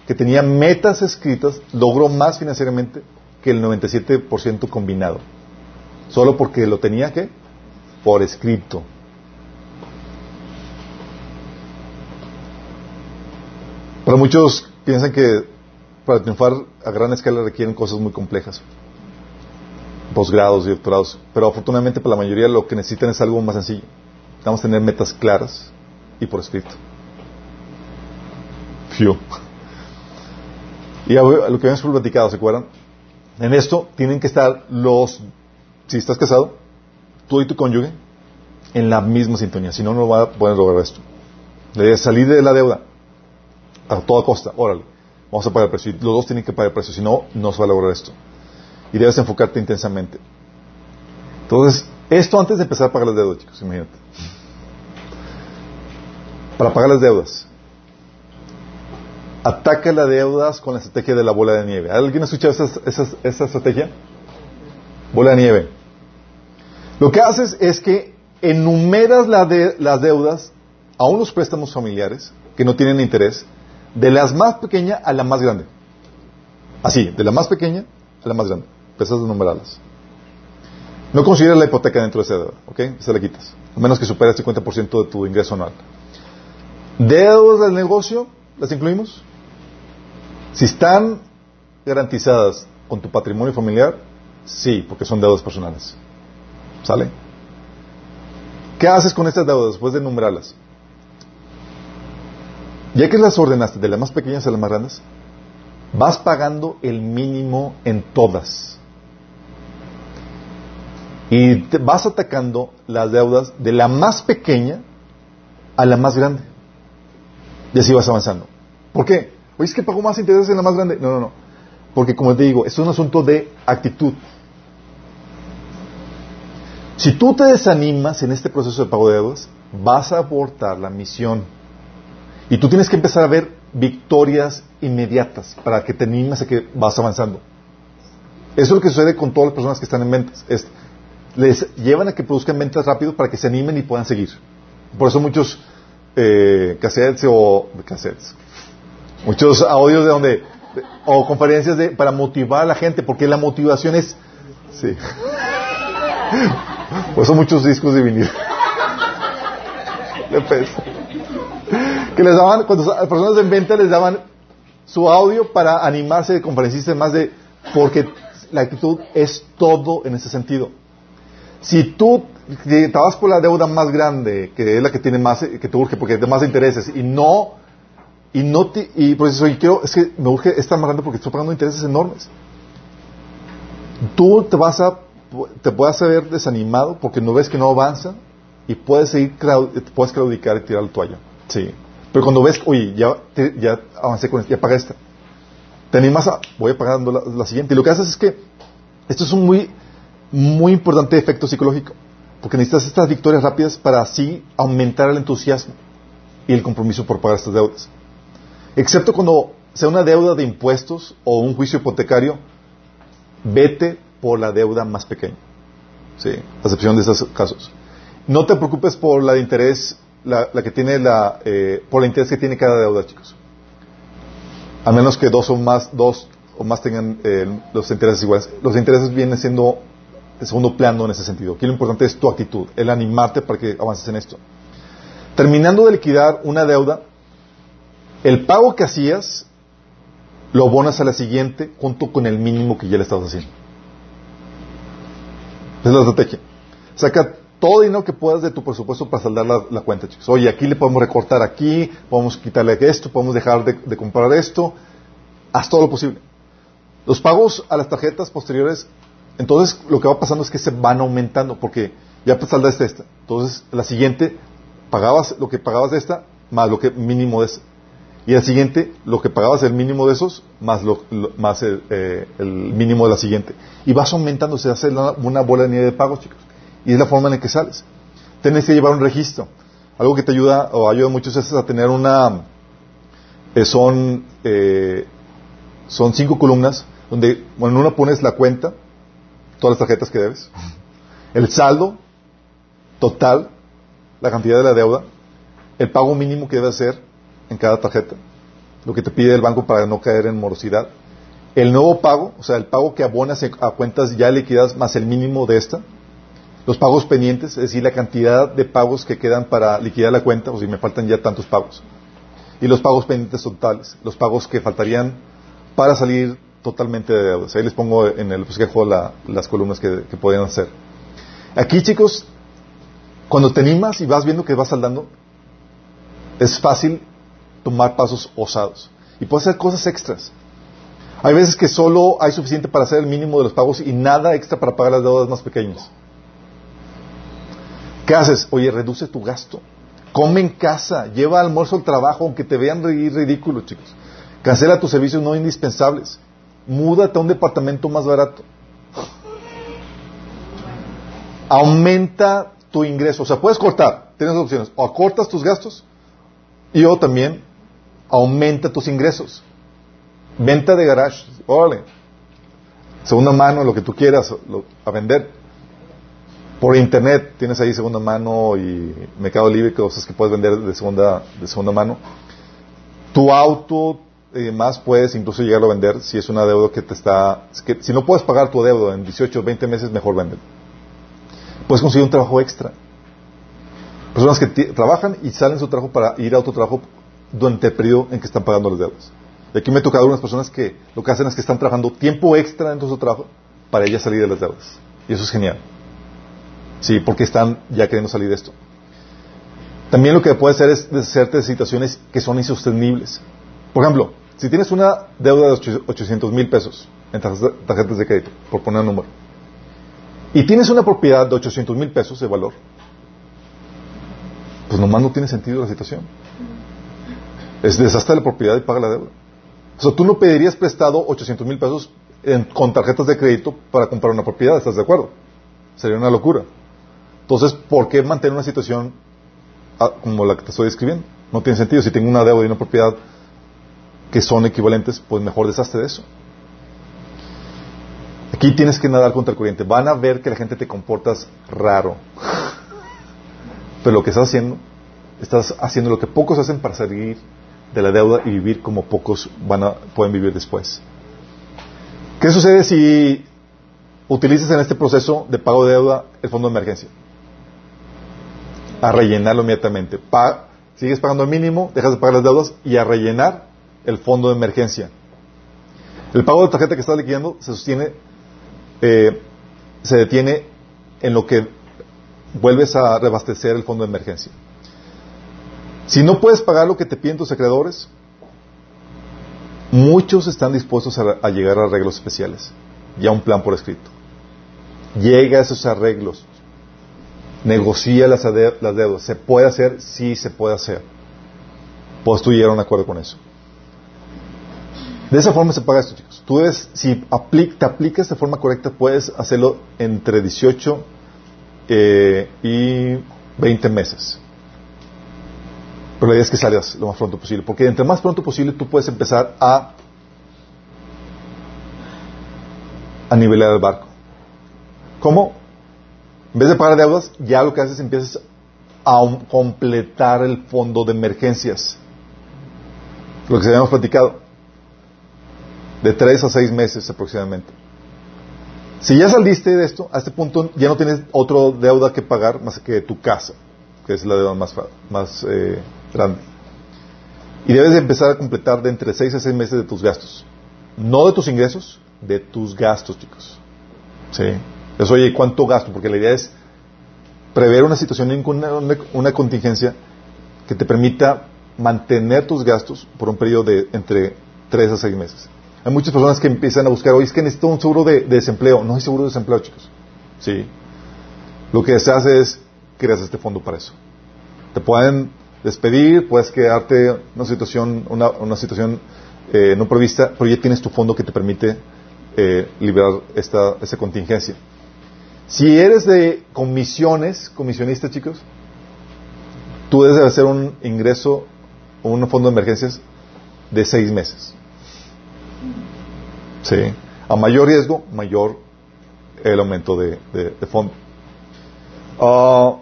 que tenía metas escritas logró más financieramente que el 97% combinado. Solo porque lo tenía, ¿qué? Por escrito. Para muchos piensan que para triunfar a gran escala requieren cosas muy complejas, posgrados y doctorados, pero afortunadamente para la mayoría lo que necesitan es algo más sencillo. A tener metas claras y por escrito. Fiu. Y lo que habíamos platicado, ¿se acuerdan? En esto tienen que estar los, si estás casado, tú y tu cónyuge, en la misma sintonía, si no, no va a poder lograr esto. De salir de la deuda a toda costa, órale, vamos a pagar el precio. Y los dos tienen que pagar el precio, si no, no se va a lograr esto. Y debes enfocarte intensamente. Entonces, esto antes de empezar a pagar las deudas, chicos, imagínate. Para pagar las deudas. Ataca las deudas con la estrategia de la bola de nieve. ¿Alguien ha escuchado esa, estrategia? Bola de nieve. Lo que haces es que enumeras las deudas a unos préstamos familiares que no tienen interés De las más pequeña a la más grande. Así, de la más pequeña a la más grande. Empezas a numerarlas. No consideras la hipoteca dentro de esa deuda, ¿ok? Se la quitas. A menos que supere el 50% de tu ingreso anual. Deudas del negocio, ¿las incluimos? Si están garantizadas con tu patrimonio familiar, sí, porque son deudas personales. ¿Sale? ¿Qué haces con estas deudas después de enumerarlas? Ya que las ordenaste de las más pequeñas a las más grandes, vas pagando el mínimo en todas. Y vas atacando las deudas de la más pequeña a la más grande. Y así vas avanzando. ¿Por qué? Oye, es que pago más intereses en la más grande. No, no, no. Porque como te digo, es un asunto de actitud. Si tú te desanimas en este proceso de pago de deudas, vas a abortar la misión. Y tú tienes que empezar a ver victorias inmediatas para que te animes a que vas avanzando. Eso es lo que sucede con todas las personas que están en ventas. Es, les llevan a que produzcan ventas rápido para que se animen y puedan seguir. Por eso muchos eh, cassettes o cassettes, muchos audios de donde o conferencias de, para motivar a la gente, porque la motivación es, sí. Por eso muchos discos de vinil. De peso. Que les daban, cuando las personas en venta les daban su audio para animarse de conferencistas más de, porque la actitud es todo en ese sentido. Si tú te vas por la deuda más grande, que es la que tiene más, que te urge porque de más intereses, y no, y no te, y por eso yo quiero, es que me urge esta más grande porque estoy pagando intereses enormes. Tú te vas a, te puedes ver desanimado porque no ves que no avanza y puedes seguir, puedes claudicar y tirar la toalla. Sí. Pero cuando ves, oye, ya, ya avancé con esto, ya pagué esta. Te animas a, voy pagar la, la siguiente. Y lo que haces es que, esto es un muy, muy importante efecto psicológico, porque necesitas estas victorias rápidas para así aumentar el entusiasmo y el compromiso por pagar estas deudas. Excepto cuando sea una deuda de impuestos o un juicio hipotecario, vete por la deuda más pequeña. Sí, a excepción de esos casos. No te preocupes por la de interés, la, que tiene la, eh, por el interés que tiene cada deuda, chicos. A menos que dos o más, dos o más tengan eh, los intereses iguales. Los intereses vienen siendo de segundo plano en ese sentido. Aquí lo importante es tu actitud, el animarte para que avances en esto. Terminando de liquidar una deuda, el pago que hacías lo abonas a la siguiente junto con el mínimo que ya le estabas haciendo. Es la estrategia. Saca todo dinero que puedas de tu presupuesto para saldar la, cuenta, chicos. Oye, aquí le podemos recortar aquí, podemos quitarle esto, podemos dejar de, comprar esto. Haz todo lo posible. Los pagos a las tarjetas posteriores entonces, lo que va pasando es que se van aumentando, porque ya saldaste esta. Entonces, la siguiente, pagabas lo que pagabas de esta, más lo que mínimo de esta. Y la siguiente, lo que pagabas el mínimo de esos, más, lo, más el, eh, el, mínimo de la siguiente. Y vas aumentando, se hace una, una, bola de nieve de pagos, chicos. Y es la forma en la que sales. Tienes que llevar un registro. Algo que te ayuda, o ayuda mucho, es a tener una... Eh, son, eh, son cinco columnas, donde, bueno, en una pones la cuenta, todas las tarjetas que debes, el saldo total, la cantidad de la deuda, el pago mínimo que debes hacer en cada tarjeta, lo que te pide el banco para no caer en morosidad, el nuevo pago, o sea, el pago que abonas a cuentas ya liquidadas más el mínimo de esta, los pagos pendientes, es decir, la cantidad de pagos que quedan para liquidar la cuenta, o si me faltan ya tantos pagos, y los pagos pendientes totales, los pagos que faltarían para salir totalmente de deudas. Ahí les pongo en el bosquejo la, las columnas que, que hacer. Aquí, chicos, cuando te animas y vas viendo que vas saldando, es fácil tomar pasos osados. Y puedes hacer cosas extras. Hay veces que solo hay suficiente para hacer el mínimo de los pagos y nada extra para pagar las deudas más pequeñas. ¿Qué haces? Oye, reduce tu gasto. Come en casa, lleva almuerzo al trabajo, aunque te vean ridículo, chicos. Cancela tus servicios no indispensables múdate a un departamento más barato. Aumenta tu ingreso. O sea, puedes cortar. Tienes dos opciones. O cortas tus gastos y o también aumenta tus ingresos. Venta de garage. Órale. Segunda mano, lo que tú quieras a vender. Por internet tienes ahí segunda mano y Mercado Libre, cosas que puedes vender de segunda, de segunda mano. Tu auto y demás puedes incluso llegarlo a vender si es una deuda que te está... Si no puedes pagar tu deuda en 18 o 20 meses, mejor vender. Puedes conseguir un trabajo extra. Personas que trabajan y salen su trabajo para ir a otro trabajo durante el periodo en que están pagando las deudas. Y aquí me he tocado algunas personas que lo que hacen es que están trabajando tiempo extra dentro de su trabajo para ellas salir de las deudas. Y eso es genial. Sí, porque están ya queriendo salir de esto. También lo que puede hacer es deshacerte de situaciones que son insostenibles. Por ejemplo, si tienes una deuda de 800 mil pesos en tarjetas de crédito, por poner un número, y tienes una propiedad de 800 mil pesos de valor, pues nomás no tiene sentido la situación. Es la propiedad y paga la deuda. O sea, tú no pedirías prestado 800 mil pesos con tarjetas de crédito para comprar una propiedad, ¿estás de acuerdo? Sería una locura. Entonces, ¿por qué mantener una situación ah, como la que te estoy describiendo? No tiene sentido. Si tengo una deuda y una propiedad que son equivalentes, pues mejor deshazte de eso. Aquí tienes que nadar contra el corriente. Van a ver que la gente te comportas raro. Pero lo que estás haciendo, estás haciendo lo que pocos hacen para salir de la deuda y vivir como pocos van a, pueden vivir después. ¿Qué sucede si utilizas en este proceso de pago de deuda el fondo de emergencia? A rellenarlo inmediatamente. sigues pagando el mínimo, dejas de pagar las deudas y a rellenar el fondo de emergencia. El pago de tarjeta que estás liquidando se sostiene, eh, se detiene en lo que vuelves a reabastecer el fondo de emergencia. Si no puedes pagar lo que te piden tus acreedores, muchos están dispuestos a, llegar a arreglos especiales y a un plan por escrito. Llega a esos arreglos, negocia las, las deudas. ¿Se puede hacer? Sí, se puede hacer. Pues tú llegar a un acuerdo con eso. De esa forma se paga esto, chicos. Tú si te aplicas de forma correcta, puedes hacerlo entre 18 eh, y 20 meses. Pero la idea es que salgas lo más pronto posible, porque entre más pronto posible tú puedes empezar a, a nivelar el barco. ¿Cómo? En vez de pagar deudas, ya lo que haces es empiezas a completar el fondo de emergencias. Lo que se habíamos platicado. De tres a seis meses aproximadamente. Si ya saliste de esto, a este punto ya no tienes otra deuda que pagar más que tu casa, que es la deuda más, más eh, Y debes de empezar a completar de entre 6 a 6 meses de tus gastos. No de tus ingresos, de tus gastos, chicos. ¿Sí? Eso, oye, ¿cuánto gasto? Porque la idea es prever una situación, una, una contingencia que te permita mantener tus gastos por un periodo de entre 3 a 6 meses. Hay muchas personas que empiezan a buscar, oye, es que necesito un seguro de, desempleo. No hay seguro de desempleo, chicos. Sí. Lo que se hace es creas este fondo para eso. Te pueden despedir, puedes quedarte una situación, una, una situación eh, no prevista, pero ya tienes tu fondo que te permite eh, liberar esta, esta contingencia. Si eres de comisiones, comisionista, chicos, tú debes de hacer un ingreso o un fondo de emergencias de seis meses. Sí. A mayor riesgo, mayor el aumento de, fondo. Ah,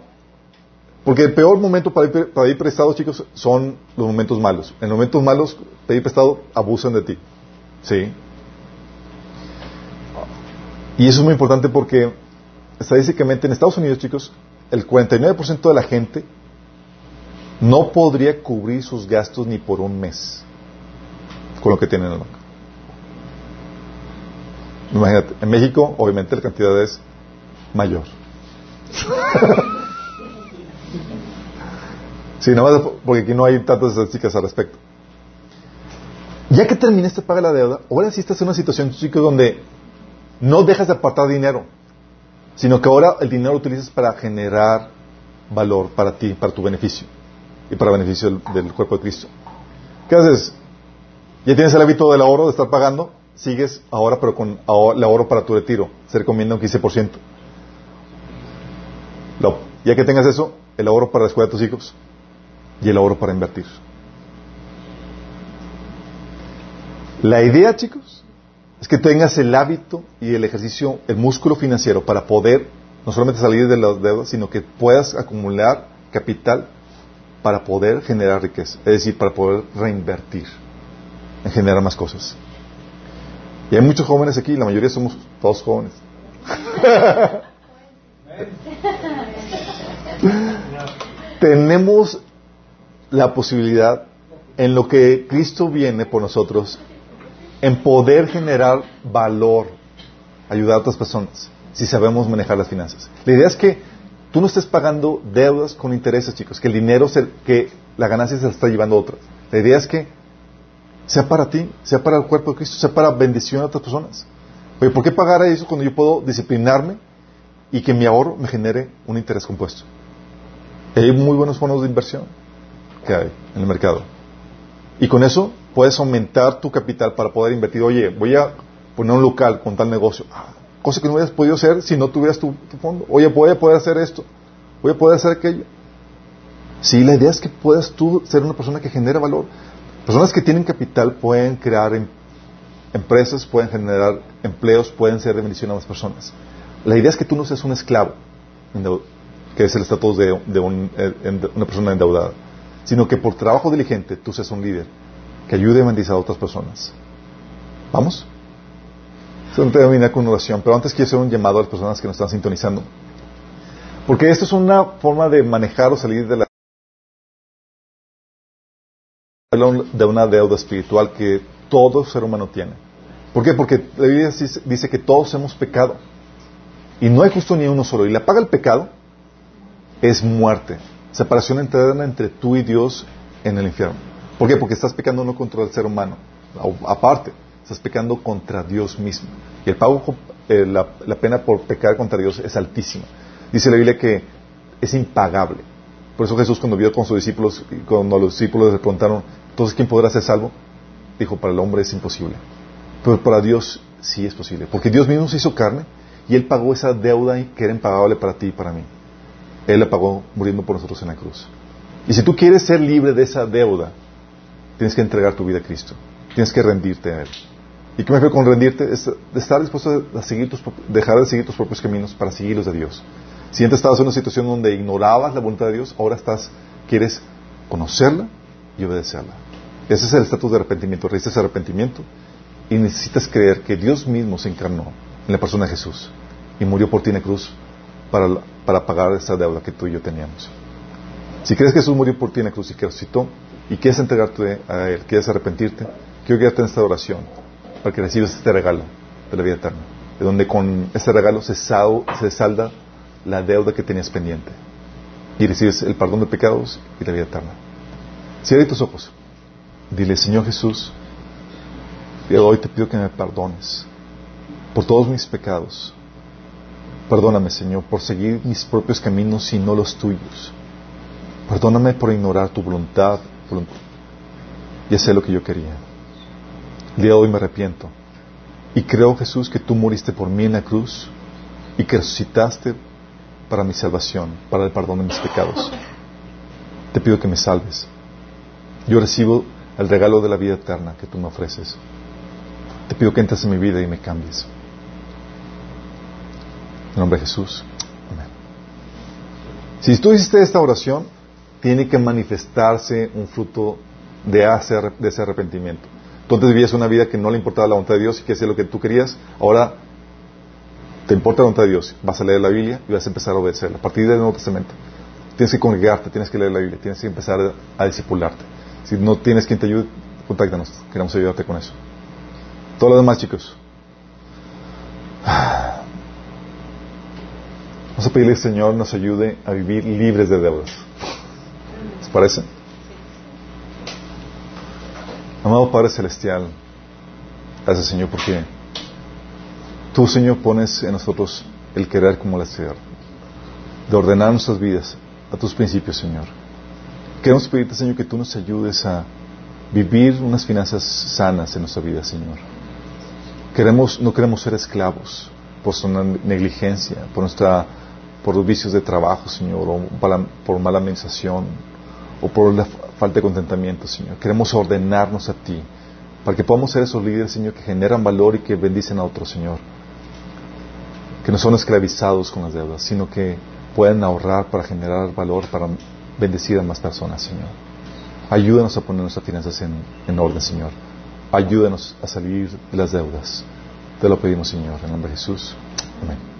porque el peor momento para ir, para ir, prestado, chicos, son los momentos malos. En los momentos malos, pedir prestado, abusan de ti. ¿Sí? Y eso es muy importante porque estadísticamente en Estados Unidos, chicos, el 49% de la gente no podría cubrir sus gastos ni por un mes con lo que tienen en la banca. Imagínate, en México obviamente la cantidad es mayor. sí, nada más porque aquí no hay tantas estadísticas al respecto. Ya que terminaste de pagar la deuda, ahora sí estás en una situación, chicos, donde no dejas de apartar dinero, sino que ahora el dinero lo utilizas para generar valor para ti, para tu beneficio y para beneficio del, cuerpo de Cristo. ¿Qué haces? Ya tienes el hábito del ahorro, de estar pagando, sigues ahora, pero con el ahorro para tu retiro. Se recomienda un 15%. ya que tengas eso, el ahorro para la escuela de tus hijos y el ahorro para invertir. La idea, chicos, es que tengas el hábito y el ejercicio, el músculo financiero para poder no solamente salir de las deudas, sino que puedas acumular capital para poder generar riqueza, es decir, para poder reinvertir en generar más cosas. Y hay muchos jóvenes aquí, la mayoría somos todos jóvenes. Tenemos la posibilidad en lo que Cristo viene por nosotros, en poder generar valor, ayudar a otras personas, si sabemos manejar las finanzas. La idea es que tú no estés pagando deudas con intereses, chicos, que el dinero, se, que la ganancia se la está llevando a otras. La idea es que sea para ti, sea para el cuerpo de Cristo, sea para bendición a otras personas. Oye, ¿por qué pagar eso cuando yo puedo disciplinarme y que mi ahorro me genere un interés compuesto? Hay muy buenos fondos de inversión que hay en el mercado. Y con eso puedes aumentar tu capital para poder invertir. Oye, voy a poner un local con tal negocio. Ah, cosa que no hubieras podido hacer si no tuvieras tu, tu, fondo. Oye, voy a poder hacer esto. Voy a poder hacer aquello. Sí, la idea es que puedas tú ser una persona que genera valor. Personas que tienen capital pueden crear em empresas, pueden generar empleos, pueden ser de bendición a las personas. La idea es que tú no seas un esclavo, que es el estatus de, un, eh, una persona endeudada, sino que por trabajo diligente tú seas un líder que ayude a bendecir a otras personas. ¿Vamos? Eso no terminar con oración, pero antes quiero hacer un llamado a las personas que nos están sintonizando. Porque esto es una forma de manejar o salir de la de una deuda espiritual que todo ser humano tiene. ¿Por qué? Porque la Biblia dice que todos hemos pecado. Y no hay justo ni uno solo. Y la paga el pecado es muerte. Separación eterna entre tú y Dios en el infierno. ¿Por qué? Porque estás pecando no contra el ser humano. Aparte, estás pecando contra Dios mismo. Y el pago, eh, la, pena por pecar contra Dios es altísima. Dice la Biblia que es impagable. Por eso Jesús cuando vio con sus discípulos, cuando los discípulos le preguntaron, entonces ¿quién podrá ser salvo? Dijo, para el hombre es imposible. Pero para Dios sí es posible. Porque Dios mismo se hizo carne y Él pagó esa deuda que era impagable para ti y para mí. Él la pagó muriendo por nosotros en la cruz. Y si tú quieres ser libre de esa deuda, tienes que entregar tu vida a Cristo. Tienes que rendirte a Él. ¿Y qué me refiero con rendirte? Es estar dispuesto a dejar de seguir tus propios caminos para seguir los de Dios. Si antes estabas en una situación donde ignorabas la voluntad de Dios, ahora estás, quieres conocerla y obedecerla. Ese es el estatus de arrepentimiento. Recibes arrepentimiento y necesitas creer que Dios mismo se encarnó en la persona de Jesús y murió por ti en la cruz para, para pagar esa deuda que tú y yo teníamos. Si crees que Jesús murió por ti en la cruz y que resucitó y quieres entregarte a Él, quieres arrepentirte, quiero guiarte en esta oración para que recibas este regalo de la vida eterna, de donde con este regalo se, sal, se salda la deuda que tenías pendiente y recibes el perdón de pecados y la vida eterna. Cierra tus ojos. Dile, Señor Jesús, hoy te pido que me perdones por todos mis pecados. Perdóname, Señor, por seguir mis propios caminos y no los tuyos. Perdóname por ignorar tu voluntad y hacer lo que yo quería. El día de hoy me arrepiento. Y creo, Jesús, que tú moriste por mí en la cruz y que resucitaste para mi salvación, para el perdón de mis pecados. Te pido que me salves. Yo recibo el regalo de la vida eterna que tú me ofreces. Te pido que entres en mi vida y me cambies. En nombre de Jesús. Amén. Si tú hiciste esta oración, tiene que manifestarse un fruto de, hacer, de ese arrepentimiento. Tú antes vivías una vida que no le importaba la voluntad de Dios y que hacía lo que tú querías. Ahora te importa la voluntad de Dios. Vas a leer la Biblia y vas a empezar a obedecerla. A partir del Nuevo Testamento. Tienes que congregarte, tienes que leer la Biblia, tienes que empezar a, discipularte. Si no tienes quien te ayude, contáctanos. Queremos ayudarte con eso. Todo lo demás, chicos. Vamos a pedirle al Señor nos ayude a vivir libres de deudas. ¿Les parece? Amado Padre Celestial, gracias Señor porque tú Señor pones en nosotros el querer como el hacer, de ordenar nuestras vidas a tus principios Señor. Queremos pedirte Señor que tú nos ayudes a vivir unas finanzas sanas en nuestra vida Señor. Queremos, no queremos ser esclavos por nuestra negligencia, por nuestra por los vicios de trabajo, Señor, o por mala administración, o por la falta de contentamiento, Señor. Queremos ordenarnos a ti, para que podamos ser esos líderes, Señor, que generan valor y que bendicen a otros, Señor. Que no son esclavizados con las deudas, sino que pueden ahorrar para generar valor, para bendecir a más personas, Señor. Ayúdanos a poner nuestras finanzas en, en orden, Señor. Ayúdanos a salir de las deudas. Te lo pedimos, Señor, en nombre de Jesús. Amén.